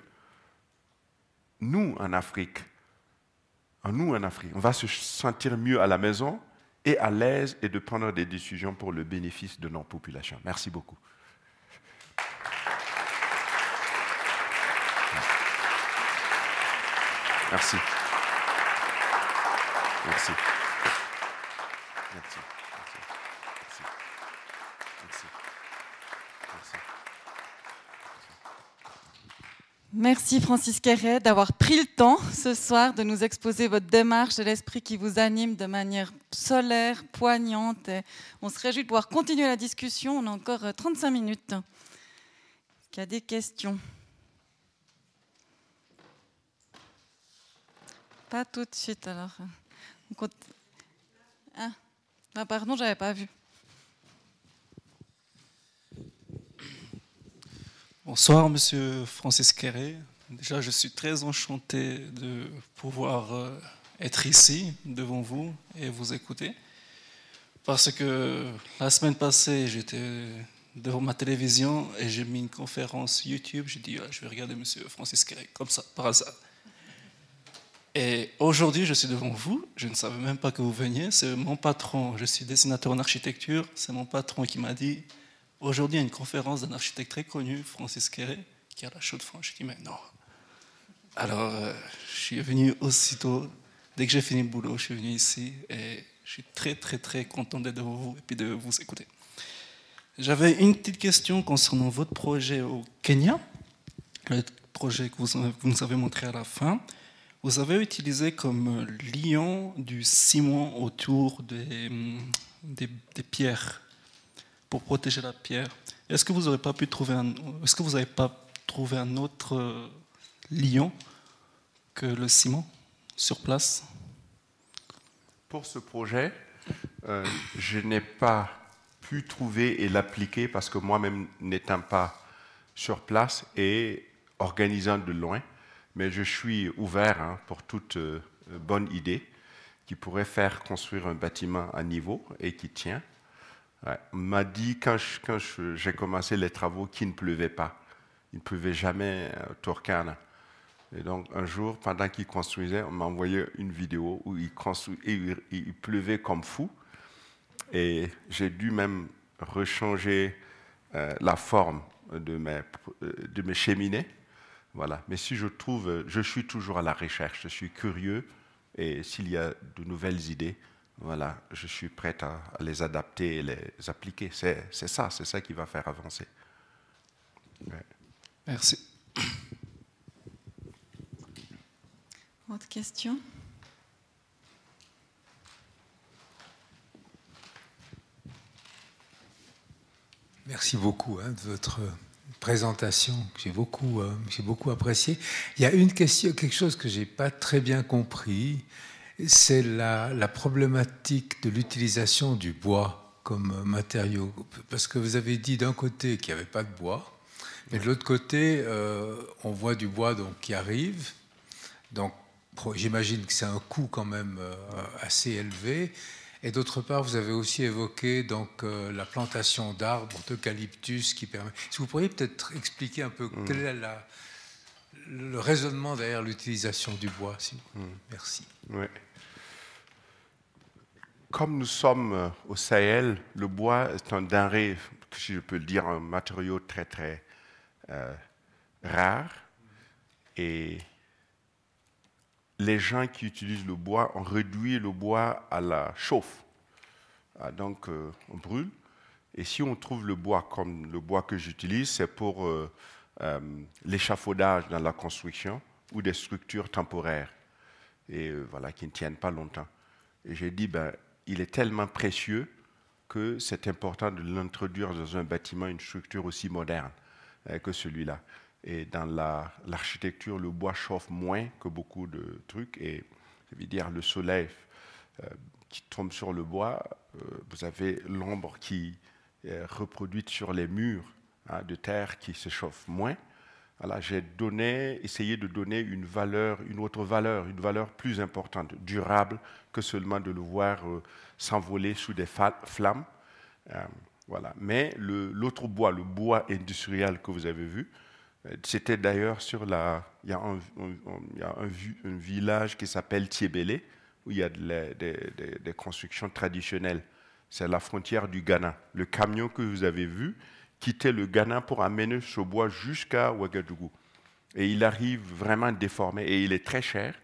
nous en Afrique, nous en Afrique, on va se sentir mieux à la maison et à l'aise et de prendre des décisions pour le bénéfice de nos populations. Merci beaucoup. Merci. Merci. Merci. Merci Francis Quéret d'avoir pris le temps ce soir de nous exposer votre démarche et l'esprit qui vous anime de manière solaire, poignante. on se réjouit de pouvoir continuer la discussion. On a encore 35 minutes. Est-ce qu'il y a des questions? Pas tout de suite alors. Ah, ah pardon, j'avais pas vu. Bonsoir, Monsieur Francis Quéré. Déjà, je suis très enchanté de pouvoir euh, être ici devant vous et vous écouter. Parce que la semaine passée, j'étais devant ma télévision et j'ai mis une conférence YouTube. J'ai dit, ah, je vais regarder Monsieur Francis Quéré, comme ça, par hasard. Et aujourd'hui, je suis devant vous. Je ne savais même pas que vous veniez. C'est mon patron. Je suis dessinateur en architecture. C'est mon patron qui m'a dit aujourd'hui, il une conférence d'un architecte très connu, Francis Quéré, qui a la chaude franche. Je dis mais non. Alors, euh, je suis venu aussitôt. Dès que j'ai fini le boulot, je suis venu ici et je suis très, très, très content d'être devant vous et puis de vous écouter. J'avais une petite question concernant votre projet au Kenya, le projet que vous nous avez montré à la fin. Vous avez utilisé comme lion du ciment autour des, des, pierres pour protéger la pierre. Est-ce que vous n'avez pas pu trouver un, est-ce que vous n'avez pas trouvé un autre lion que le ciment sur place? Pour ce projet, euh, je n'ai pas pu trouver et l'appliquer parce que moi-même n'étant pas sur place et organisant de loin, mais je suis ouvert hein, pour toute euh, bonne idée qui pourrait faire construire un bâtiment à niveau et qui tient. On m'a dit quand, j'ai commencé les travaux qu'il ne pleuvait pas. Il ne pleuvait jamais au Turkana. Et donc un jour, pendant qu'il construisait, on m'a envoyé une vidéo où il, pleuvait comme fou. Et j'ai dû même rechanger euh, la forme de mes, euh, de mes cheminées. Voilà. Mais si je trouve, je suis toujours à la recherche, je suis curieux et s'il y a de nouvelles idées, voilà, je suis prêt à, les adapter et les appliquer. C'est ça, c'est ça qui va faire avancer. Merci. Autre question? Merci beaucoup hein, de votre présentation j'ai beaucoup, euh, j'ai beaucoup apprécié. Il y a une question, quelque chose que j'ai pas très bien compris, c'est la, la, problématique de l'utilisation du bois comme matériau. Parce que vous avez dit d'un côté qu'il n'y avait pas de bois, mais de l'autre côté, euh, on voit du bois donc, qui arrive. Donc j'imagine que c'est un coût quand même euh, assez élevé. Et d'autre part, vous avez aussi évoqué donc, euh, la plantation d'arbres, d'eucalyptus, qui permet. Si vous pourriez peut-être expliquer un peu quel est la, le raisonnement derrière l'utilisation du bois. Si mm. Merci. Comme nous sommes euh, au Sahel, le bois est un denrée, si je peux le dire, un matériau très très euh, rare. Et les gens qui utilisent le bois ont réduit le bois à la chauffe. Ah, donc, euh, on brûle. Et si on trouve le bois comme le bois que j'utilise, c'est pour l'échafaudage dans la construction ou des structures temporaires et voilà, qui ne tiennent pas longtemps. Et j'ai dit, ben, il est tellement précieux que c'est important de l'introduire dans un bâtiment, une structure aussi moderne que celui-là. Et dans l'architecture, le bois chauffe moins que beaucoup de trucs. Et ça veut dire le soleil euh, qui tombe sur le bois, euh, vous avez l'ombre qui est reproduite sur les murs hein, de terre qui se chauffe moins. Voilà, j'ai donné, essayé de donner une valeur, une autre valeur, une valeur plus importante, durable, que seulement de le voir euh, s'envoler sous des flammes. voilà. Mais l'autre bois, le bois industriel que vous avez vu, c'était d'ailleurs sur la. Il y a un, village qui s'appelle Tiebele, où il y a des, constructions traditionnelles. C'est la frontière du Ghana. Le camion que vous avez vu quittait le Ghana pour amener ce bois jusqu'à Ouagadougou. Et il arrive vraiment déformé et il est très cher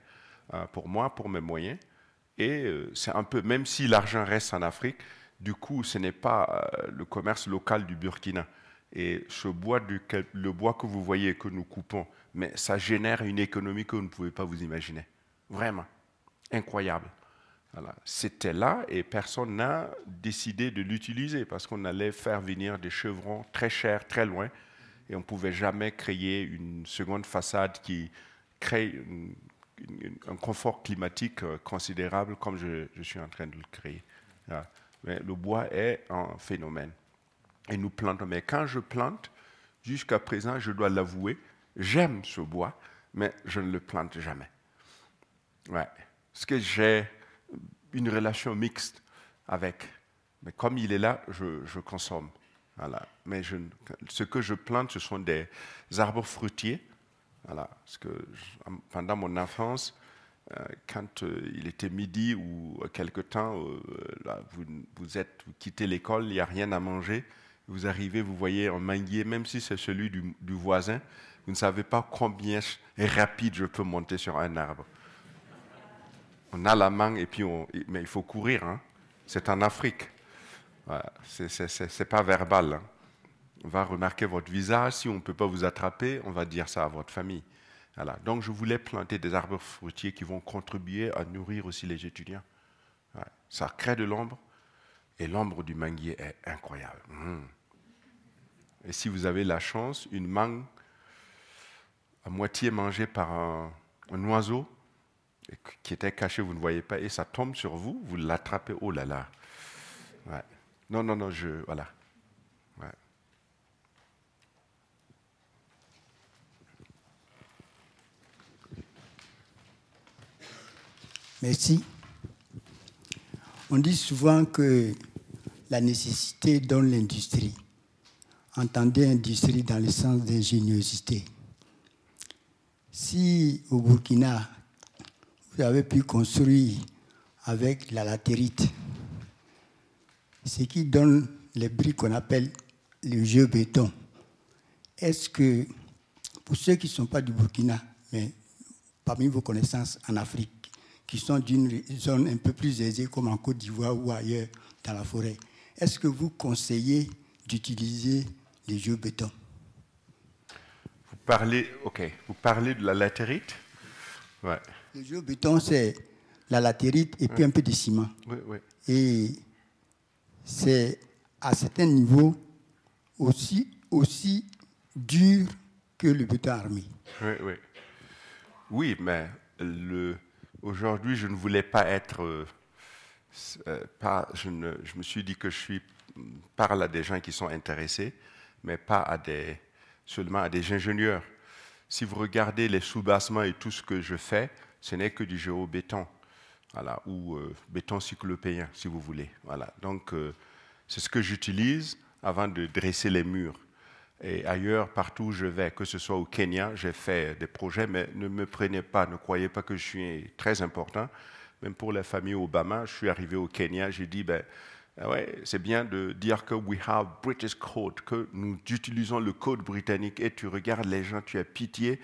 euh, pour moi, pour mes moyens. Et euh, c'est un peu, même si l'argent reste en Afrique, du coup, ce n'est pas euh, le commerce local du Burkina. Et ce bois, le bois que vous voyez que nous coupons, mais ça génère une économie que vous ne pouvez pas vous imaginer. Vraiment. Incroyable. C'était là et personne n'a décidé de l'utiliser parce qu'on allait faire venir des chevrons très chers, très loin, et on ne pouvait jamais créer une seconde façade qui crée un confort climatique euh, considérable comme je, suis en train de le créer. Le bois est un phénomène et nous plantons. Mais quand je plante, jusqu'à présent, je dois l'avouer, j'aime ce bois, mais je ne le plante jamais. Ouais. Parce que j'ai une relation mixte avec. Mais comme il est là, je, consomme. Voilà. Mais ce que je plante, ce sont des arbres fruitiers. Voilà. Parce que pendant mon enfance, euh, quand euh, il était midi ou quelque temps, euh, vous, vous, êtes, vous quittez l'école, il n'y a rien à manger, vous arrivez, vous voyez un manguier, même si c'est celui du, voisin, vous ne savez pas combien rapide je peux monter sur un arbre. On a la main et puis on, mais il faut courir. Hein. C'est en Afrique. Ce C'est pas verbal. Hein. On va remarquer votre visage. Si on ne peut pas vous attraper, on va dire ça à votre famille. Voilà. Donc, je voulais planter des arbres fruitiers qui vont contribuer à nourrir aussi les étudiants. Ça crée de l'ombre, et l'ombre du manguier est incroyable. Mmh. Et si vous avez la chance, une mangue à moitié mangée par un, oiseau qui était caché, vous ne voyez pas, et ça tombe sur vous, vous l'attrapez, oh là là. Non, non, non, je. Voilà. Merci. On dit souvent que la nécessité donne l'industrie. Entendez industrie dans le sens d'ingéniosité. Si au Burkina, vous avez pu construire avec la latérite, ce qui donne les briques qu'on appelle le jeu béton, est-ce que, pour ceux qui ne sont pas du Burkina, mais parmi vos connaissances en Afrique, qui sont d'une zone un peu plus aisée comme en Côte d'Ivoire ou ailleurs dans la forêt, est-ce que vous conseillez d'utiliser les jeux béton? Vous parlez, ok, vous parlez de la latérite? Ouais. Le jeu béton, c'est la latérite et puis un peu de ciment. Oui, oui. Et c'est à certains niveaux aussi, aussi dur que le béton armé. Oui, oui. Oui, mais le, Aujourd'hui, je ne voulais pas être. Euh, euh, pas, je, ne, je, me suis dit que je suis parle à des gens qui sont intéressés, mais pas à des, seulement à des ingénieurs. Si vous regardez les sous-bassements et tout ce que je fais, ce n'est que du géobéton, voilà, ou euh, béton cyclopéen, si vous voulez. Voilà. Donc, c'est ce que j'utilise avant de dresser les murs et ailleurs, partout où je vais, que ce soit au Kenya, j'ai fait des projets, mais ne me prenez pas, ne croyez pas que je suis très important. Même pour la famille Obama, je suis arrivé au Kenya, j'ai dit, ben, ah ouais, c'est bien de dire que we have British code, que nous utilisons le code britannique, et tu regardes les gens, tu as pitié.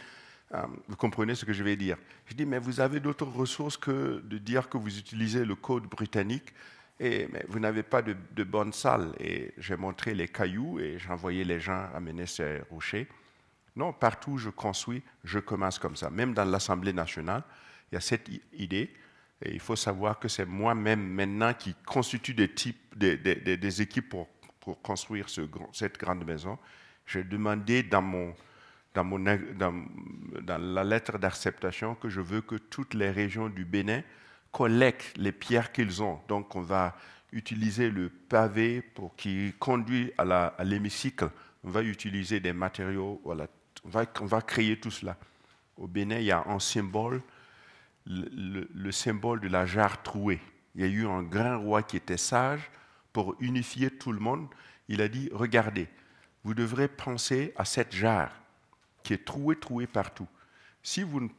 Euh, vous comprenez ce que je vais dire Je dis, mais vous avez d'autres ressources que de dire que vous utilisez le code britannique et, vous n'avez pas de, de bonne salle. Et j'ai montré les cailloux et envoyé les gens amener ces rochers. Non, partout où je construis, je commence comme ça. Même dans l'Assemblée nationale, il y a cette idée. Et il faut savoir que c'est moi-même maintenant qui constitue des, types, des, équipes pour, construire ce, cette grande maison. J'ai demandé dans, mon, dans, la lettre d'acceptation que je veux que toutes les régions du Bénin collectent les pierres qu'ils ont. Donc on va utiliser le pavé pour qui conduit à l'hémicycle. On va utiliser des matériaux, voilà. on va créer tout cela. Au Bénin, il y a un symbole, le, symbole de la jarre trouée. Il y a eu un grand roi qui était sage pour unifier tout le monde. Il a dit, regardez, vous devrez penser à cette jarre qui est trouée, trouée partout. Si vous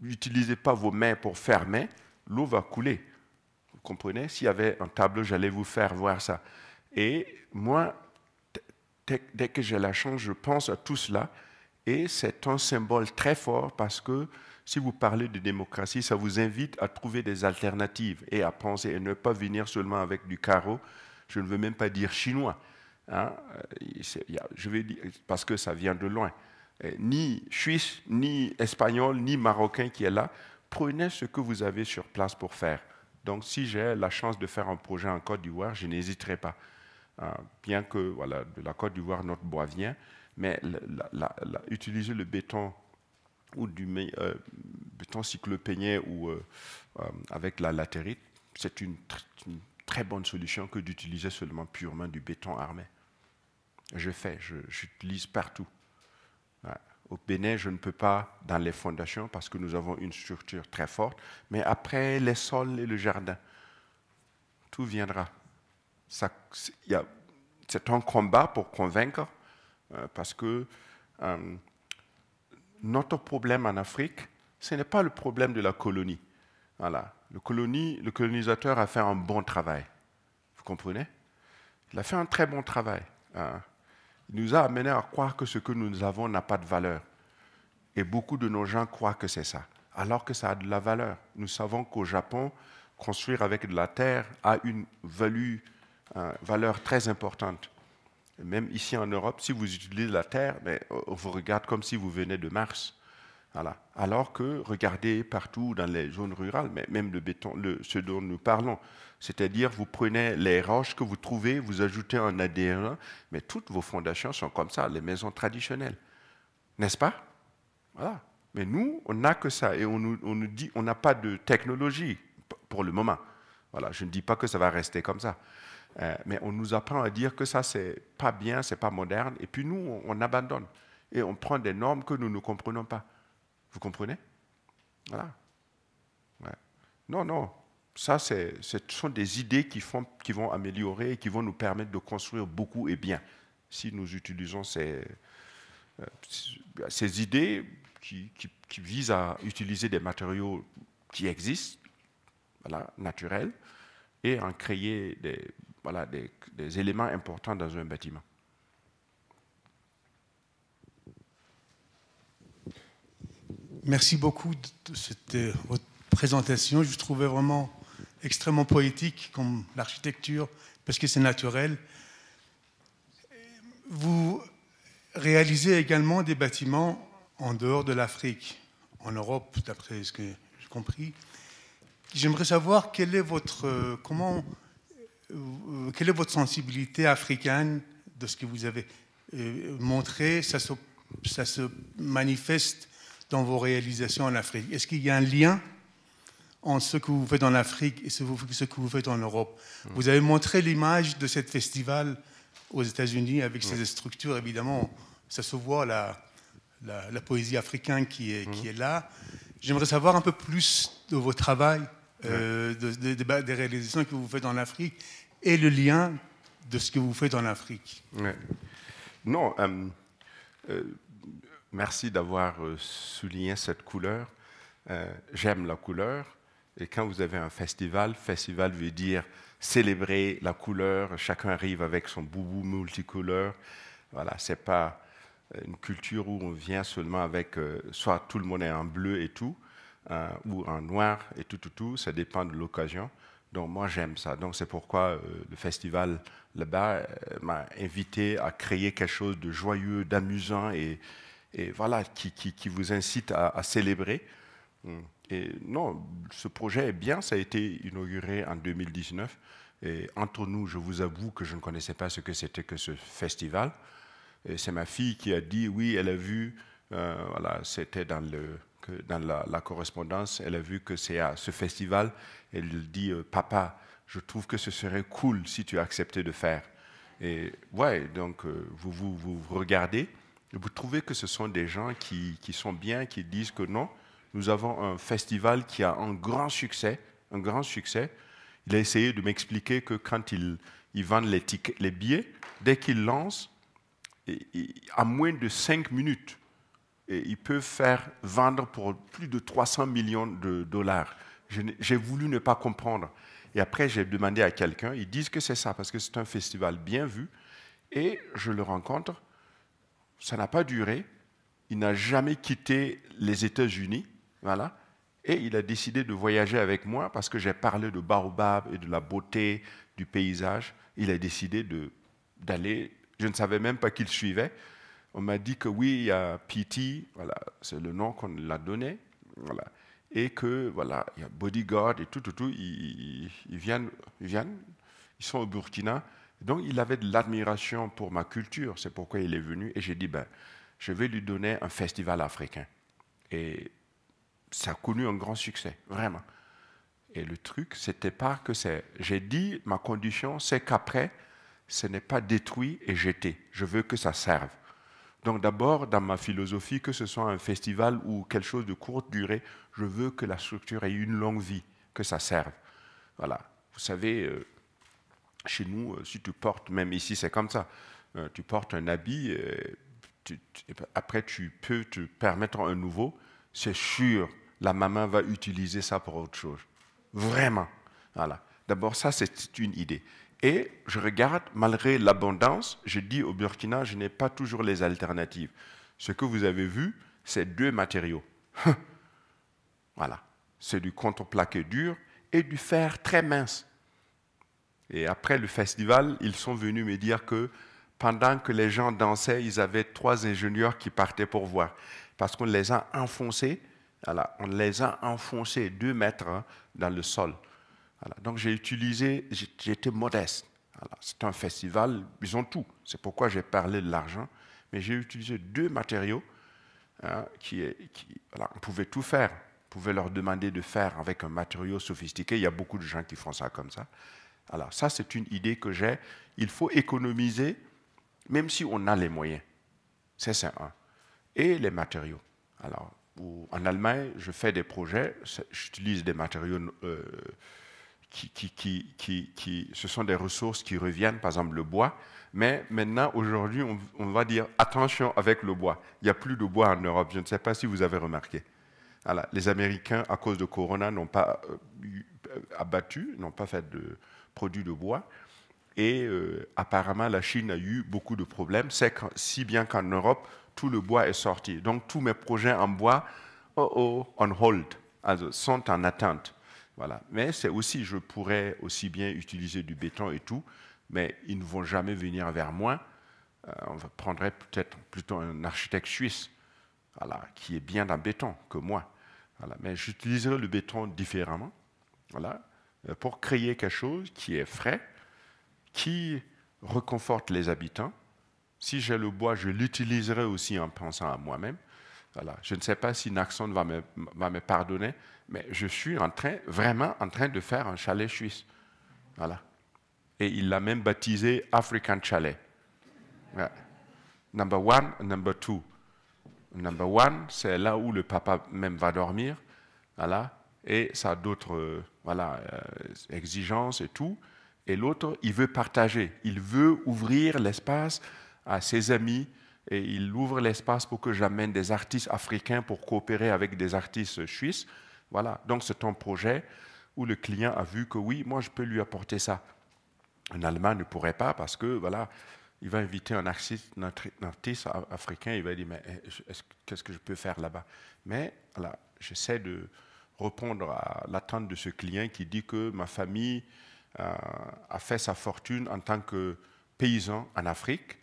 n'utilisez pas vos mains pour fermer, l'eau va couler. Vous comprenez? S'il y avait un tableau, j'allais vous faire voir ça. Et moi, dès que j'ai la chance, je pense à tout cela. Et c'est un symbole très fort parce que si vous parlez de démocratie, ça vous invite à trouver des alternatives et à penser et ne pas venir seulement avec du carreau. Je ne veux même pas dire chinois. Hein. Je vais parce que ça vient de loin. Ni suisse, ni espagnol, ni marocain qui est là prenez ce que vous avez sur place pour faire. Donc, si j'ai la chance de faire un projet en Côte d'Ivoire, je n'hésiterai pas. Euh, bien que de la Côte d'Ivoire, notre bois vient, mais utiliser le béton ou du euh, cyclopénien ou euh, avec la latérite, c'est une, très bonne solution que d'utiliser seulement purement du béton armé. Je fais, j'utilise partout. Au Bénin, je ne peux pas dans les fondations parce que nous avons une structure très forte, mais après les sols et le jardin, tout viendra. C'est un combat pour convaincre euh, parce que euh, notre problème en Afrique, ce n'est pas le problème de la colonie. Voilà. Le, colonie, le colonisateur a fait un bon travail. Vous comprenez? Il a fait un très bon travail. Hein. Il nous a amené à croire que ce que nous avons n'a pas de valeur. Et beaucoup de nos gens croient que c'est ça, alors que ça a de la valeur. Nous savons qu'au Japon, construire avec de la terre a une value, valeur très importante. même ici en Europe, si vous utilisez la terre, mais on vous regarde comme si vous venez de Mars. Alors que, regardez partout dans les zones rurales, mais même le béton, le, ce dont nous parlons, c'est-à-dire vous prenez les roches que vous trouvez, vous ajoutez un ADN, mais toutes vos fondations sont comme ça, les maisons traditionnelles. N'est-ce pas? Voilà. Mais nous, on n'a que ça et on nous, nous dit on n'a pas de technologie pour le moment. Voilà, je ne dis pas que ça va rester comme ça. Euh, mais on nous apprend à dire que ça, c'est pas bien, c'est pas moderne, et puis nous, on abandonne. Et on prend des normes que nous ne comprenons pas. Vous comprenez? Voilà. Non, non. Ça, ce sont des idées qui, font, qui vont améliorer et qui vont nous permettre de construire beaucoup et bien si nous utilisons ces, euh, ces idées qui, qui, qui, visent à utiliser des matériaux qui existent, voilà, naturels, et en créer des, voilà, des éléments importants dans un bâtiment. Merci beaucoup de cette, votre présentation. Je trouvais vraiment extrêmement poétique comme l'architecture, parce que c'est naturel. Vous réalisez également des bâtiments en dehors de l'Afrique, en Europe, d'après ce que j'ai compris. J'aimerais savoir quelle est votre, comment, quelle est votre sensibilité africaine de ce que vous avez montré. Ça se, ça se manifeste dans vos réalisations en Afrique? Est-ce qu'il y a un lien entre ce que vous faites en Afrique et ce que vous faites en Europe? Mmh. Vous avez montré l'image de ce festival aux États-Unis avec mmh. ses structures, évidemment, ça se voit la, la, la poésie africaine qui est, mmh. qui est là. J'aimerais savoir un peu plus de votre travail, euh, de, de, de, des réalisations que vous faites en Afrique et le lien de ce que vous faites en Afrique. Ouais. Non, euh, euh, Merci d'avoir euh, souligné cette couleur. Euh, J'aime la couleur. Et quand vous avez un festival, festival veut dire célébrer la couleur. Chacun arrive avec son boubou multicouleur. Voilà, c'est pas une culture où on vient seulement avec euh, soit tout le monde est en bleu et tout, ou en noir et tout, tout, tout. Ça dépend de l'occasion. Donc moi j'aime ça. Donc c'est pourquoi le festival là-bas m'a invité à créer quelque chose de joyeux, d'amusant et, et voilà, qui, qui, vous incite à, célébrer. Et non, ce projet est bien, ça a été inauguré en 2019. Et entre nous, je vous avoue que je ne connaissais pas ce que c'était que ce festival. C'est ma fille qui a dit, oui, elle a vu, euh, voilà, c'était dans, le, dans la, la, correspondance, elle a vu que c'est à ce festival. Elle dit, euh, papa, je trouve que ce serait cool si tu acceptais de faire. Et ouais, donc euh, vous, vous, vous regardez vous trouvez que ce sont des gens qui, qui, sont bien, qui disent que non, nous avons un festival qui a un grand succès, un grand succès. Il a essayé de m'expliquer que quand ils, ils vendent les, les billets, dès qu'ils lancent, à moins de 5 minutes, ils peuvent faire vendre pour plus de 300 millions de dollars. J'ai voulu ne pas comprendre. Et après, j'ai demandé à quelqu'un, ils disent que c'est ça, parce que c'est un festival bien vu. Et je le rencontre, ça n'a pas duré. Il n'a jamais quitté les États-Unis. Voilà. Et il a décidé de voyager avec moi parce que j'ai parlé de baobab et de la beauté du paysage. Il a décidé d'aller. Je ne savais même pas qu'il suivait. On m'a dit que oui, il y a PT, voilà, c'est le nom qu'on l'a donné. Voilà. Et que, voilà, il y a Bodyguard et tout, tout, tout. Ils, viennent, ils viennent, ils sont au Burkina. Donc il avait de l'admiration pour ma culture, c'est pourquoi il est venu. Et j'ai dit, ben, je vais lui donner un festival africain. Et ça a connu un grand succès, vraiment. Et le truc, c'était pas que c'est. J'ai dit, ma condition, c'est qu'après, ce n'est pas détruit et jeté. Je veux que ça serve. Donc d'abord, dans ma philosophie, que ce soit un festival ou quelque chose de courte durée, je veux que la structure ait une longue vie, que ça serve. Voilà. Vous savez, euh, chez nous, euh, si tu portes, même ici c'est comme ça, euh, tu portes un habit, euh, tu, après tu peux te permettre un nouveau, c'est sûr, la maman va utiliser ça pour autre chose. Vraiment. D'abord, ça, c'est une idée. Et je regarde, malgré l'abondance, je dis au Burkina, je n'ai pas toujours les alternatives. Ce que vous avez vu, c'est deux matériaux. [LAUGHS] voilà. C'est du contreplaqué dur et du fer très mince. Et après le festival, ils sont venus me dire que pendant que les gens dansaient, ils avaient trois ingénieurs qui partaient pour voir. parce qu'on les a enfoncés, voilà, on les a enfoncés deux mètres hein, dans le sol. Voilà. Donc j'ai utilisé, j'étais modeste. Voilà. C'est un festival, ils ont tout. C'est pourquoi j'ai parlé de l'argent. Mais j'ai utilisé deux matériaux hein, qui, qui on pouvait tout faire. On pouvait leur demander de faire avec un matériau sophistiqué. Il y a beaucoup de gens qui font ça comme ça. Alors ça, c'est une idée que j'ai. Il faut économiser, même si on a les moyens. C'est ça un. Et les matériaux. Alors, en Allemagne, je fais des projets, j'utilise des matériaux euh, qui, qui, qui, qui, ce sont des ressources qui reviennent, par exemple le bois. Mais maintenant, aujourd'hui, on, va dire attention avec le bois. Il n'y a plus de bois en Europe. Je ne sais pas si vous avez remarqué. Alors, les Américains, à cause de Corona, n'ont pas euh, abattu, n'ont pas fait de produits de bois. Et euh, apparemment, la Chine a eu beaucoup de problèmes. C'est si bien qu'en Europe, tout le bois est sorti. Donc, tous mes projets en bois, oh oh, on hold, sont en attente. Voilà. Mais c'est aussi, je pourrais aussi bien utiliser du béton et tout, mais ils ne vont jamais venir vers moi. Euh, on prendrait peut-être plutôt un architecte suisse, voilà, qui est bien dans le béton que moi. Voilà. Mais j'utiliserai le béton différemment, voilà, pour créer quelque chose qui est frais, qui reconforte les habitants. Si j'ai le bois, je l'utiliserai aussi en pensant à moi-même. Voilà. Je ne sais pas si Naxon va me, pardonner, mais je suis vraiment en train de faire un chalet suisse. Voilà. Et il l'a même baptisé African Chalet. Number one, number two. Number one, c'est là où le papa même va dormir. Voilà. Et ça a d'autres euh, voilà, euh, exigences et tout. Et l'autre, il veut partager. Il veut ouvrir l'espace à ses amis et il ouvre l'espace pour que j'amène des artistes africains pour coopérer avec des artistes suisses. Voilà, donc c'est un projet où le client a vu que oui, moi je peux lui apporter ça. Un Allemand ne pourrait pas parce que voilà, il va inviter un artiste, africain, il va dire mais eh, qu'est-ce que je peux faire là-bas? Mais voilà, j'essaie de répondre à l'attente de ce client qui dit que ma famille euh, a fait sa fortune en tant que paysan en Afrique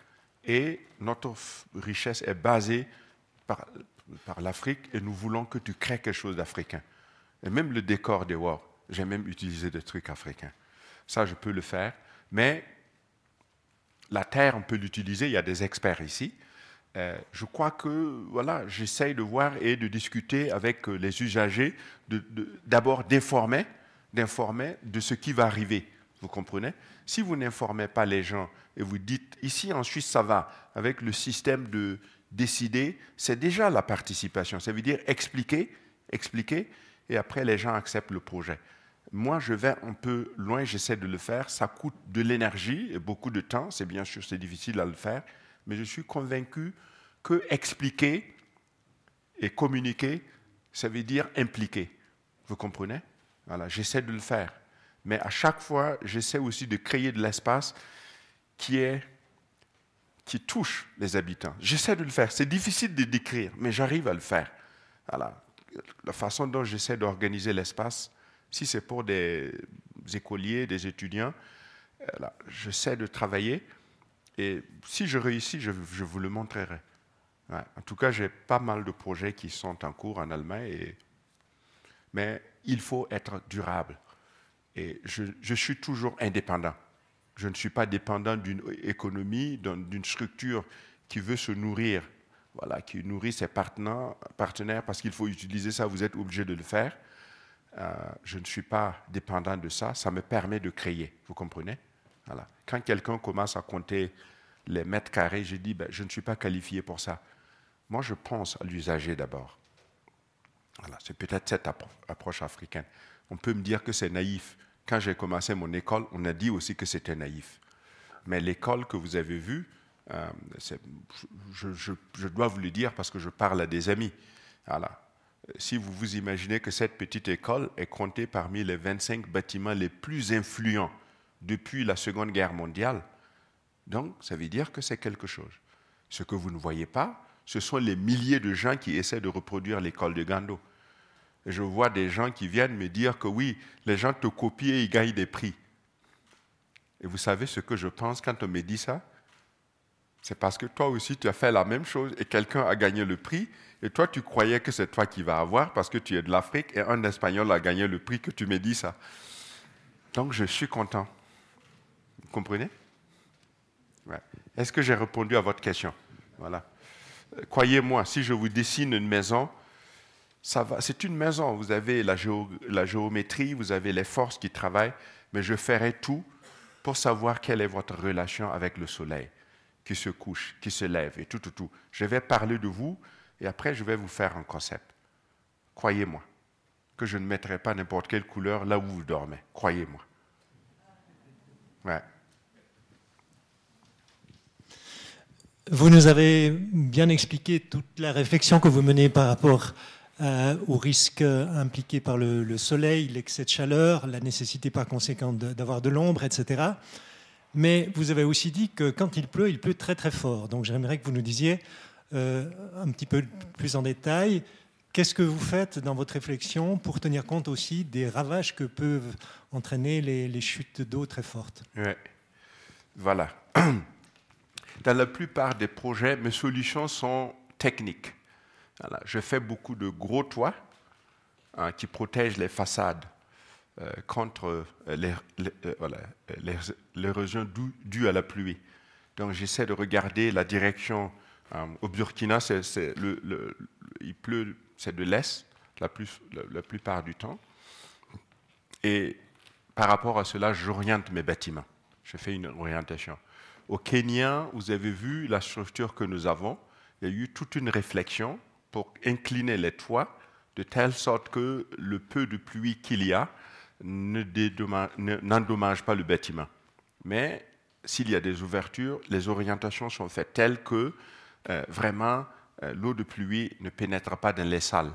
et notre richesse est basée par, l'Afrique et nous voulons que tu crées quelque chose d'africain. Et même le décor des WAR, j'ai même utilisé des trucs africains. Ça, je peux le faire. Mais la terre, on peut l'utiliser. Il y a des experts ici. Euh, je crois que voilà, j'essaye de voir et de discuter avec euh, les usagers, d'abord d'informer, d'informer de ce qui va arriver. Vous comprenez? Si vous n'informez pas les gens et vous dites, ici en Suisse, ça va, avec le système de décider, c'est déjà la participation. Ça veut dire expliquer, expliquer, et après les gens acceptent le projet. Moi, je vais un peu loin, j'essaie de le faire. Ça coûte de l'énergie et beaucoup de temps. C'est bien sûr, c'est difficile à le faire. Mais je suis convaincu que expliquer et communiquer, ça veut dire impliquer. Vous comprenez? Voilà, j'essaie de le faire. Mais à chaque fois, j'essaie aussi de créer de l'espace qui touche les habitants. J'essaie de le faire. C'est difficile de décrire, mais j'arrive à le faire. Voilà. La façon dont j'essaie d'organiser l'espace, si c'est pour des écoliers, des étudiants, j'essaie de travailler. Et si je réussis, je, vous le montrerai. En tout cas, j'ai pas mal de projets qui sont en cours en Allemagne. Mais il faut être durable. Et je, suis toujours indépendant. Je ne suis pas dépendant d'une économie, d'une structure qui veut se nourrir, voilà, qui nourrit ses partenaires, parce qu'il faut utiliser ça, vous êtes obligé de le faire. Euh, je ne suis pas dépendant de ça, ça me permet de créer, vous comprenez? Quand quelqu'un commence à compter les mètres carrés, je dis, ben, je ne suis pas qualifié pour ça. Moi, je pense à l'usager d'abord. Voilà, c'est peut-être cette approche africaine. On peut me dire que c'est naïf, quand j'ai commencé mon école, on a dit aussi que c'était naïf. Mais l'école que vous avez vue, euh, je, dois vous le dire parce que je parle à des amis. Voilà. Si vous vous imaginez que cette petite école est comptée parmi les 25 bâtiments les plus influents depuis la Seconde Guerre mondiale, donc ça veut dire que c'est quelque chose. Ce que vous ne voyez pas, ce sont les milliers de gens qui essaient de reproduire l'école de Gando. Et je vois des gens qui viennent me dire que oui, les gens te copient et ils gagnent des prix. Et vous savez ce que je pense quand on me dit ça? C'est parce que toi aussi, tu as fait la même chose et quelqu'un a gagné le prix. Et toi, tu croyais que c'est toi qui vas avoir parce que tu es de l'Afrique et un Espagnol a gagné le prix que tu me dis ça. Donc, je suis content. Vous comprenez? Est-ce que j'ai répondu à votre question? Voilà. Croyez-moi, si je vous dessine une maison, ça va. C'est une maison. Vous avez la, la géométrie, vous avez les forces qui travaillent, mais je ferai tout pour savoir quelle est votre relation avec le soleil qui se couche, qui se lève et tout, tout, tout. Je vais parler de vous et après je vais vous faire un concept. Croyez-moi que je ne mettrai pas n'importe quelle couleur là où vous dormez. Croyez-moi. Ouais. Vous nous avez bien expliqué toute la réflexion que vous menez par rapport euh, aux risques impliqués par le, le soleil, l'excès de chaleur, la nécessité par conséquent d'avoir de l'ombre, etc. Mais vous avez aussi dit que quand il pleut, il pleut très très fort. Donc j'aimerais que vous nous disiez euh, un petit peu plus en détail qu'est-ce que vous faites dans votre réflexion pour tenir compte aussi des ravages que peuvent entraîner les, chutes d'eau très fortes? Oui. Voilà. [CLEARS THROAT] Dans la plupart des projets, mes solutions sont techniques. Je fais beaucoup de gros toits hein, qui protègent les façades euh, contre euh, euh, l'érosion due à la pluie. Donc j'essaie de regarder la direction. au Burkina, il pleut, c'est de l'est la, plupart du temps. Et par rapport à cela, j'oriente mes bâtiments. Je fais une orientation. Au Kenya, vous avez vu la structure que nous avons. Il y a eu toute une réflexion pour incliner les toits de telle sorte que le peu de pluie qu'il y a n'endommage pas le bâtiment. Mais s'il y a des ouvertures, les orientations sont faites telles que euh, vraiment euh, l'eau de pluie ne pénètre pas dans les salles.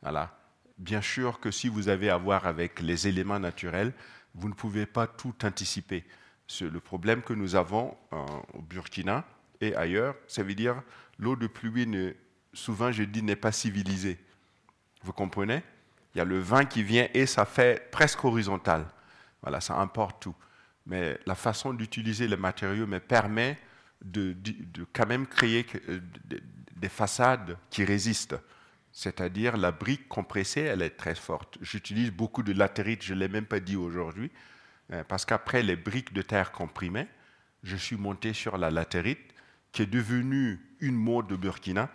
Voilà. Bien sûr que si vous avez à voir avec les éléments naturels, vous ne pouvez pas tout anticiper. Le problème que nous avons au Burkina et ailleurs, ça veut dire l'eau de pluie, souvent je dis, n'est pas civilisée. Vous comprenez? Il y a le vent qui vient et ça fait presque horizontal. Voilà, ça importe tout. Mais la façon d'utiliser les matériaux me permet de, quand même créer euh, des façades qui résistent. C'est-à-dire la brique compressée, elle est très forte. J'utilise beaucoup de latérite, je ne l'ai même pas dit aujourd'hui, euh, parce qu'après les briques de terre comprimées, je suis monté sur la latérite, qui est devenue une mode de Burkina.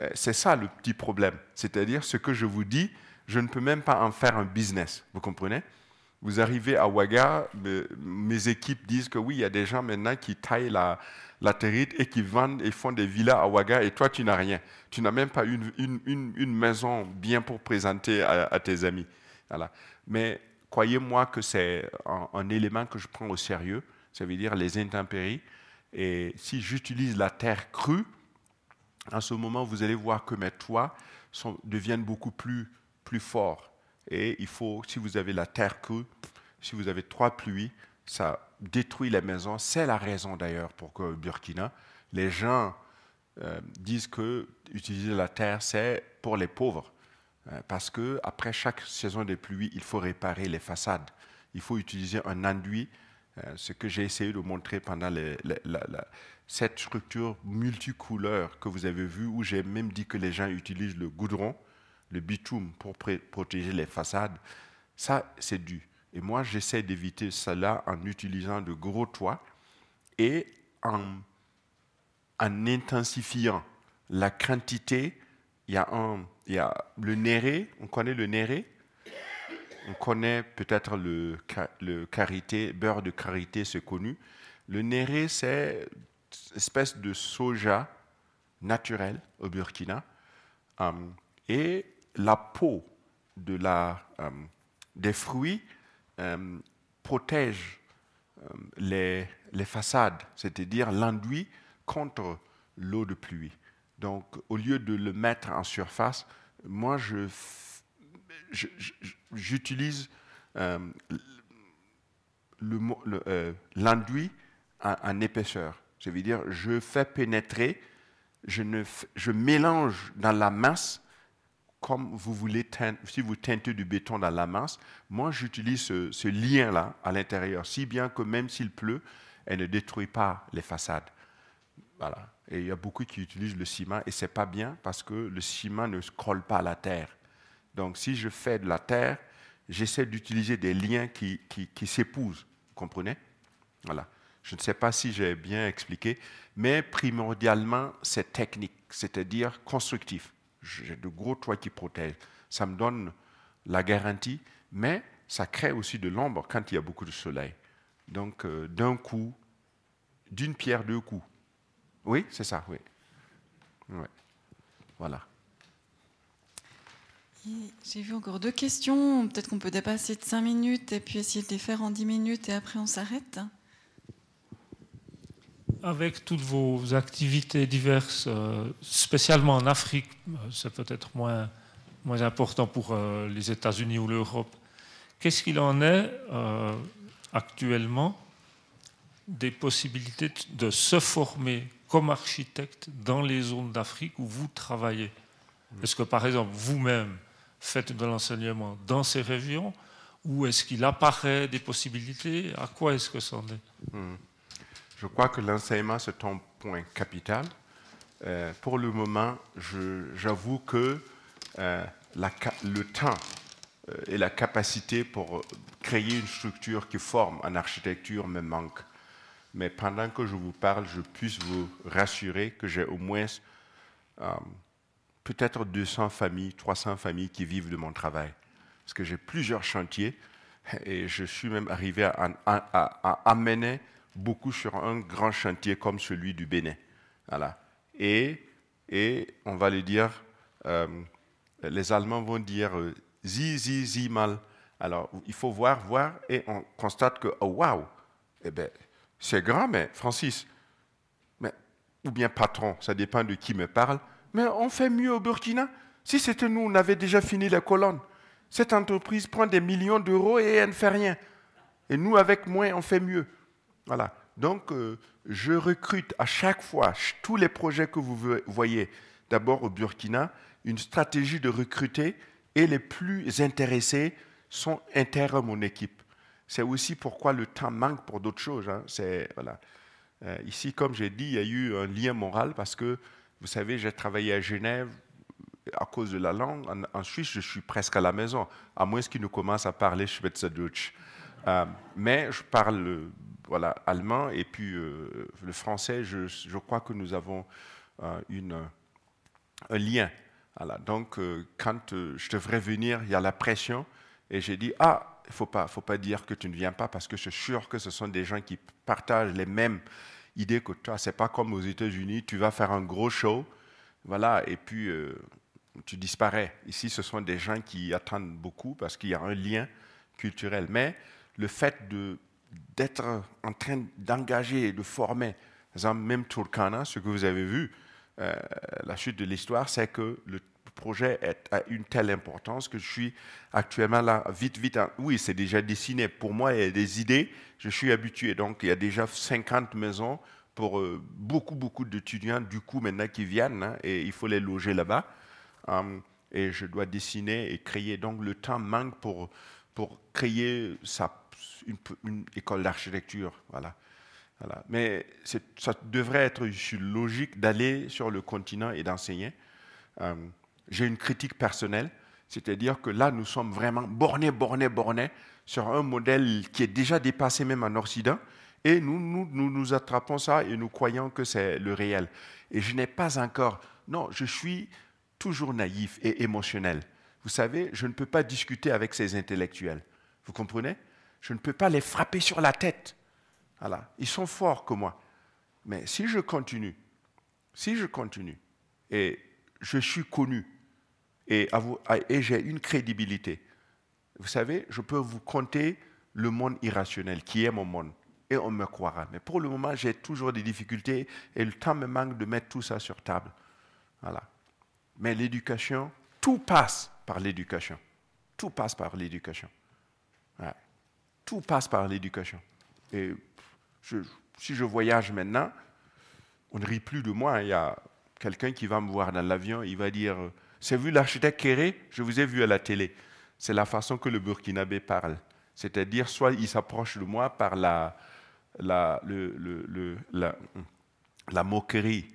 Euh, c'est ça le petit problème. C'est-à-dire ce que je vous dis, je ne peux même pas en faire un business. Vous comprenez? Vous arrivez à Ouaga, mes équipes disent que oui, il y a des gens maintenant qui taillent la, la territe et qui vendent et font des villas à Ouaga et toi, tu n'as rien. Tu n'as même pas une, maison bien pour présenter à, tes amis. Voilà. Mais croyez-moi que c'est un, élément que je prends au sérieux. Ça veut dire les intempéries. Et si j'utilise la terre crue, en ce moment, vous allez voir que mes toits deviennent beaucoup plus plus fort. Et il faut, si vous avez la terre crue, si vous avez trois pluies, ça détruit les maisons. C'est la raison d'ailleurs pour que Burkina, les gens euh, disent que utiliser la terre, c'est pour les pauvres. Euh, parce que après chaque saison de pluie, il faut réparer les façades. Il faut utiliser un enduit, euh, ce que j'ai essayé de montrer pendant cette structure multicouleur que vous avez vue, où j'ai même dit que les gens utilisent le goudron le bitume pour protéger les façades, ça, c'est dû. Et moi, j'essaie d'éviter cela en utilisant de gros toits et en, en intensifiant la quantité. Il y a, un, il y a le néré, on connaît le néré on connaît peut-être le, le beurre de karité, c'est connu. Le néré, c'est une espèce de soja naturel au Burkina. Um, et la peau de euh, des fruits euh, protège les, les, façades, c'est-à-dire l'enduit contre l'eau de pluie. Donc, au lieu de le mettre en surface, moi, je, j'utilise l'enduit en, épaisseur. Je veux dire, je fais pénétrer, je, mélange dans la masse comme vous voulez, si vous teintez du béton dans la masse, moi j'utilise ce, lien-là à l'intérieur, si bien que même s'il pleut, elle ne détruit pas les façades. Voilà. Et il y a beaucoup qui utilisent le ciment et c'est pas bien parce que le ciment ne colle pas à la terre. Donc si je fais de la terre, j'essaie d'utiliser des liens qui, qui, qui s'épousent. Vous comprenez? Voilà. Je ne sais pas si j'ai bien expliqué, mais primordialement, c'est technique, c'est-à-dire constructif. J'ai de gros toits qui protègent. Ça me donne la garantie, mais ça crée aussi de l'ombre quand il y a beaucoup de soleil. Donc, euh, d'un coup, d'une pierre deux coups. Oui, c'est ça, oui. Ouais. Voilà. J'ai vu encore deux questions. Peut-être qu'on peut dépasser de cinq minutes et puis essayer de les faire en dix minutes et après on s'arrête. Avec toutes vos activités diverses, euh, spécialement en Afrique, euh, c'est peut-être moins, moins important pour euh, les États-Unis ou l'Europe. Qu'est-ce qu'il en est actuellement des possibilités de se former comme architecte dans les zones d'Afrique où vous travaillez. Est-ce que, par exemple, vous-même faites de l'enseignement dans ces régions ou est-ce qu'il apparaît des possibilités? À quoi est-ce que c'en est? Hmm. Je crois que l'enseignement, c'est un point capital. Euh, pour le moment, j'avoue que euh, la, le temps euh, et la capacité pour créer une structure qui forme en architecture me manquent mais pendant que je vous parle, je puisse vous rassurer que j'ai au moins euh, peut-être 200 familles, 300 familles qui vivent de mon travail. Parce que j'ai plusieurs chantiers et je suis même arrivé à, amener beaucoup sur un grand chantier comme celui du Bénin. Voilà. Et, et on va le dire, euh, les Allemands vont dire euh, zi, zi, zi mal. Alors, il faut voir, voir, et on constate que, oh, waouh, eh bien, c'est grand, mais Francis, mais, ou bien patron, ça dépend de qui me parle, mais on fait mieux au Burkina. Si c'était nous, on avait déjà fini la colonne. Cette entreprise prend des millions d'euros et elle ne fait rien. Et nous, avec moins, on fait mieux. Voilà. Donc, euh, je recrute à chaque fois, tous les projets que vous voyez, d'abord au Burkina, une stratégie de recruter et les plus intéressés sont intègres à mon équipe. C'est aussi pourquoi le temps manque pour d'autres choses. Hein. Voilà. Euh, ici, comme j'ai dit, il y a eu un lien moral parce que, vous savez, j'ai travaillé à Genève à cause de la langue. En, Suisse, je suis presque à la maison, à moins qu'ils ne commencent à parler Schweizerdeutsch. Euh, mais je parle voilà, allemand et puis euh, le français, je, crois que nous avons euh, une, un lien. Voilà. Donc, quand je devrais venir, il y a la pression. Et j'ai dit, ah, il faut pas, faut pas dire que tu ne viens pas parce que je suis sûr que ce sont des gens qui partagent les mêmes idées que toi. Ce n'est pas comme aux États-Unis, tu vas faire un gros show, voilà, et puis euh, tu disparais. Ici, ce sont des gens qui attendent beaucoup parce qu'il y a un lien culturel. Mais le fait d'être en train d'engager et de former, par exemple, même Turkana, ce que vous avez vu, euh, la chute de l'histoire, c'est que le projet a une telle importance que je suis actuellement là, vite, vite. oui, c'est déjà dessiné. Pour moi, il y a des idées, je suis habitué. Donc, il y a déjà 50 maisons pour euh, beaucoup, beaucoup d'étudiants, du coup, maintenant, qui viennent, hein, et il faut les loger là-bas. Hum, et je dois dessiner et créer. Donc, le temps manque pour, pour créer sa, une, une école d'architecture. Voilà. Voilà. Mais ça devrait être logique d'aller sur le continent et d'enseigner. Hum, j'ai une critique personnelle, c'est-à-dire que là, nous sommes vraiment bornés, bornés, bornés sur un modèle qui est déjà dépassé même en Occident, et nous nous, attrapons ça et nous croyons que c'est le réel. Et je n'ai pas encore... Non, je suis toujours naïf et émotionnel. Vous savez, je ne peux pas discuter avec ces intellectuels. Vous comprenez? Je ne peux pas les frapper sur la tête. Voilà. Ils sont forts que moi. Mais si je continue, si je continue, et je suis connu, et, j'ai une crédibilité. Vous savez, je peux vous compter le monde irrationnel, qui est mon monde, et on me croira. Mais pour le moment, j'ai toujours des difficultés et le temps me manque de mettre tout ça sur table. Voilà. Mais l'éducation, tout passe par l'éducation. Tout passe par l'éducation. Tout passe par l'éducation. Et si je voyage maintenant, on ne rit plus de moi. Il y a quelqu'un qui va me voir dans l'avion, il va dire c'est vu l'architecte Kéré Je vous ai vu à la télé. C'est la façon que le Burkinabé parle. C'est-à-dire, soit il s'approche de moi par la, la, le, la moquerie.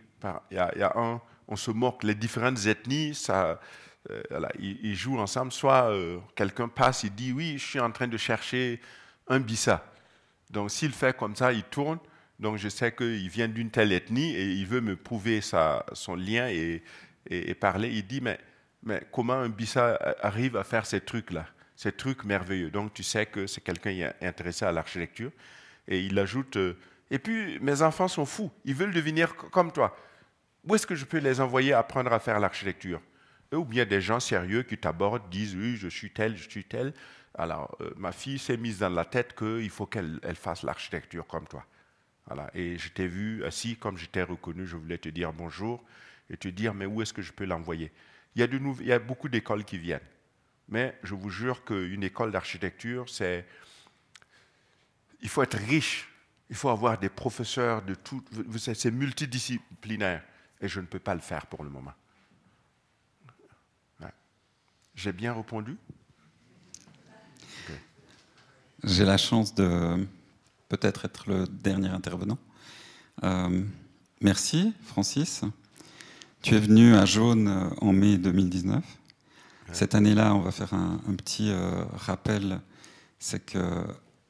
Il y, a, un, on se moque, les différentes ethnies, ça, ils, jouent ensemble. Soit quelqu'un passe, il dit oui, je suis en train de chercher un bissa. Donc s'il fait comme ça, il tourne. Donc je sais qu'il vient d'une telle ethnie et il veut me prouver son lien et, et, parler. Il dit mais, mais comment un bissa arrive à faire ces trucs-là, ces trucs merveilleux? Donc tu sais que c'est quelqu'un intéressé à l'architecture. Et il ajoute euh, et puis mes enfants sont fous, ils veulent devenir comme toi. Où est-ce que je peux les envoyer apprendre à faire l'architecture? Ou bien des gens sérieux qui t'abordent, disent oui, je suis tel, je suis tel. Alors, euh, ma fille s'est mise dans la tête qu'il faut qu'elle fasse l'architecture comme toi. Voilà. Et je t'ai vu assis, comme je t'ai reconnu, je voulais te dire bonjour et te dire, mais où est-ce que je peux l'envoyer? Il, y a beaucoup d'écoles qui viennent. Mais je vous jure qu'une école d'architecture, c'est... Il faut être riche, il faut avoir des professeurs de tout... C'est multidisciplinaire. Et je ne peux pas le faire pour le moment. J'ai bien répondu? J'ai la chance de peut-être être le dernier intervenant. Euh, merci, Francis. Tu es venu à Jaune euh, en mai 2019. Cette année-là, on va faire un, petit euh, rappel. C'est qu'il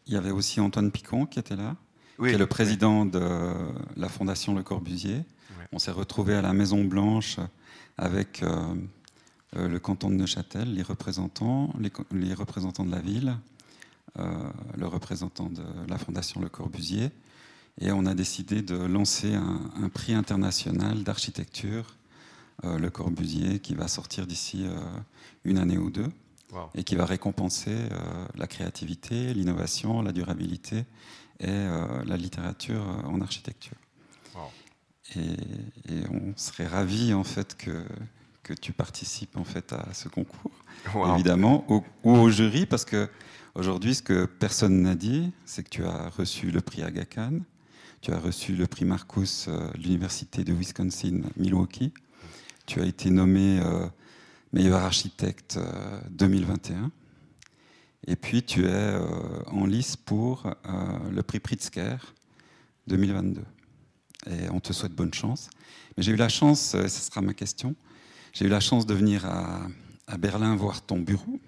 y avait aussi Antoine Picon qui était là, qui est le président de la Fondation Le Corbusier. On s'est retrouvé à la Maison Blanche avec le canton de Neuchâtel, les représentants, les représentants de la ville, euh, le représentant de la Fondation Le Corbusier. Et on a décidé de lancer un, prix international d'architecture, euh, Le Corbusier, qui va sortir d'ici euh, une année ou deux. et qui va récompenser la créativité, l'innovation, la durabilité et la littérature en architecture. Et, on serait ravi en fait que, que tu participes en fait à ce concours, évidemment, ou au jury, parce que Aujourd'hui, ce que personne n'a dit, c'est que tu as reçu le prix Aga Khan, tu as reçu le prix Marcus euh, l'Université de Wisconsin-Milwaukee, tu as été nommé euh, meilleur architecte 2021, euh, et puis tu es en lice pour le prix Pritzker 2022. Et on te souhaite bonne chance. Mais j'ai eu la chance, et ce sera ma question, j'ai eu la chance de venir à Berlin voir ton bureau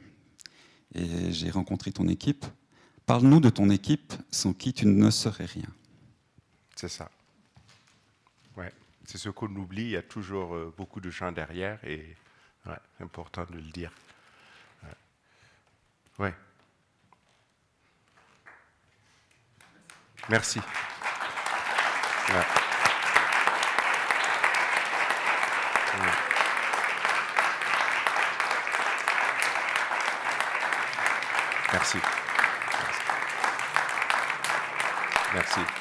et j'ai rencontré ton équipe. Parle-nous de ton équipe sans qui tu ne serais rien. C'est ça. Ouais. C'est ce qu'on oublie. Il y a toujours euh, beaucoup de gens derrière et c'est important de le dire. Ouais. Merci. Merci. Merci. Merci.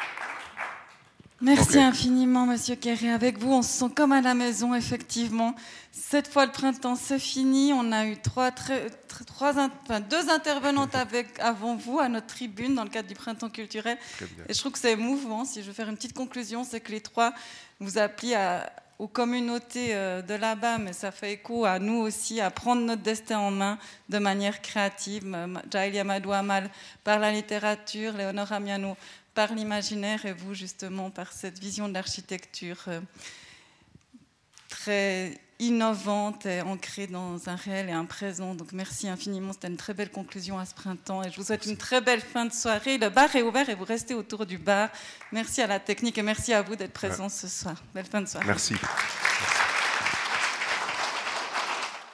infiniment, Monsieur Kerry. Avec vous, on se sent comme à la maison, effectivement. Cette fois, le printemps, c'est fini. On a eu trois, trois, enfin, deux intervenantes avec, avant vous à notre tribune dans le cadre du printemps culturel. Et je trouve que c'est émouvant. Si je veux faire une petite conclusion, c'est que les trois vous appellent à, aux communautés euh, de là-bas, mais ça fait écho à nous aussi, à prendre notre destin en main de manière créative. Jaili Amadou Amal par la littérature, Léonore Amiano par l'imaginaire et vous justement par cette vision de l'architecture euh, très innovante et ancrée dans un réel et un présent. Donc merci infiniment, c'était une très belle conclusion à ce printemps et je vous souhaite une très belle fin de soirée. Le bar est ouvert et vous restez autour du bar. Merci à la technique et merci à vous d'être présents ce soir. Belle fin de soirée. Merci.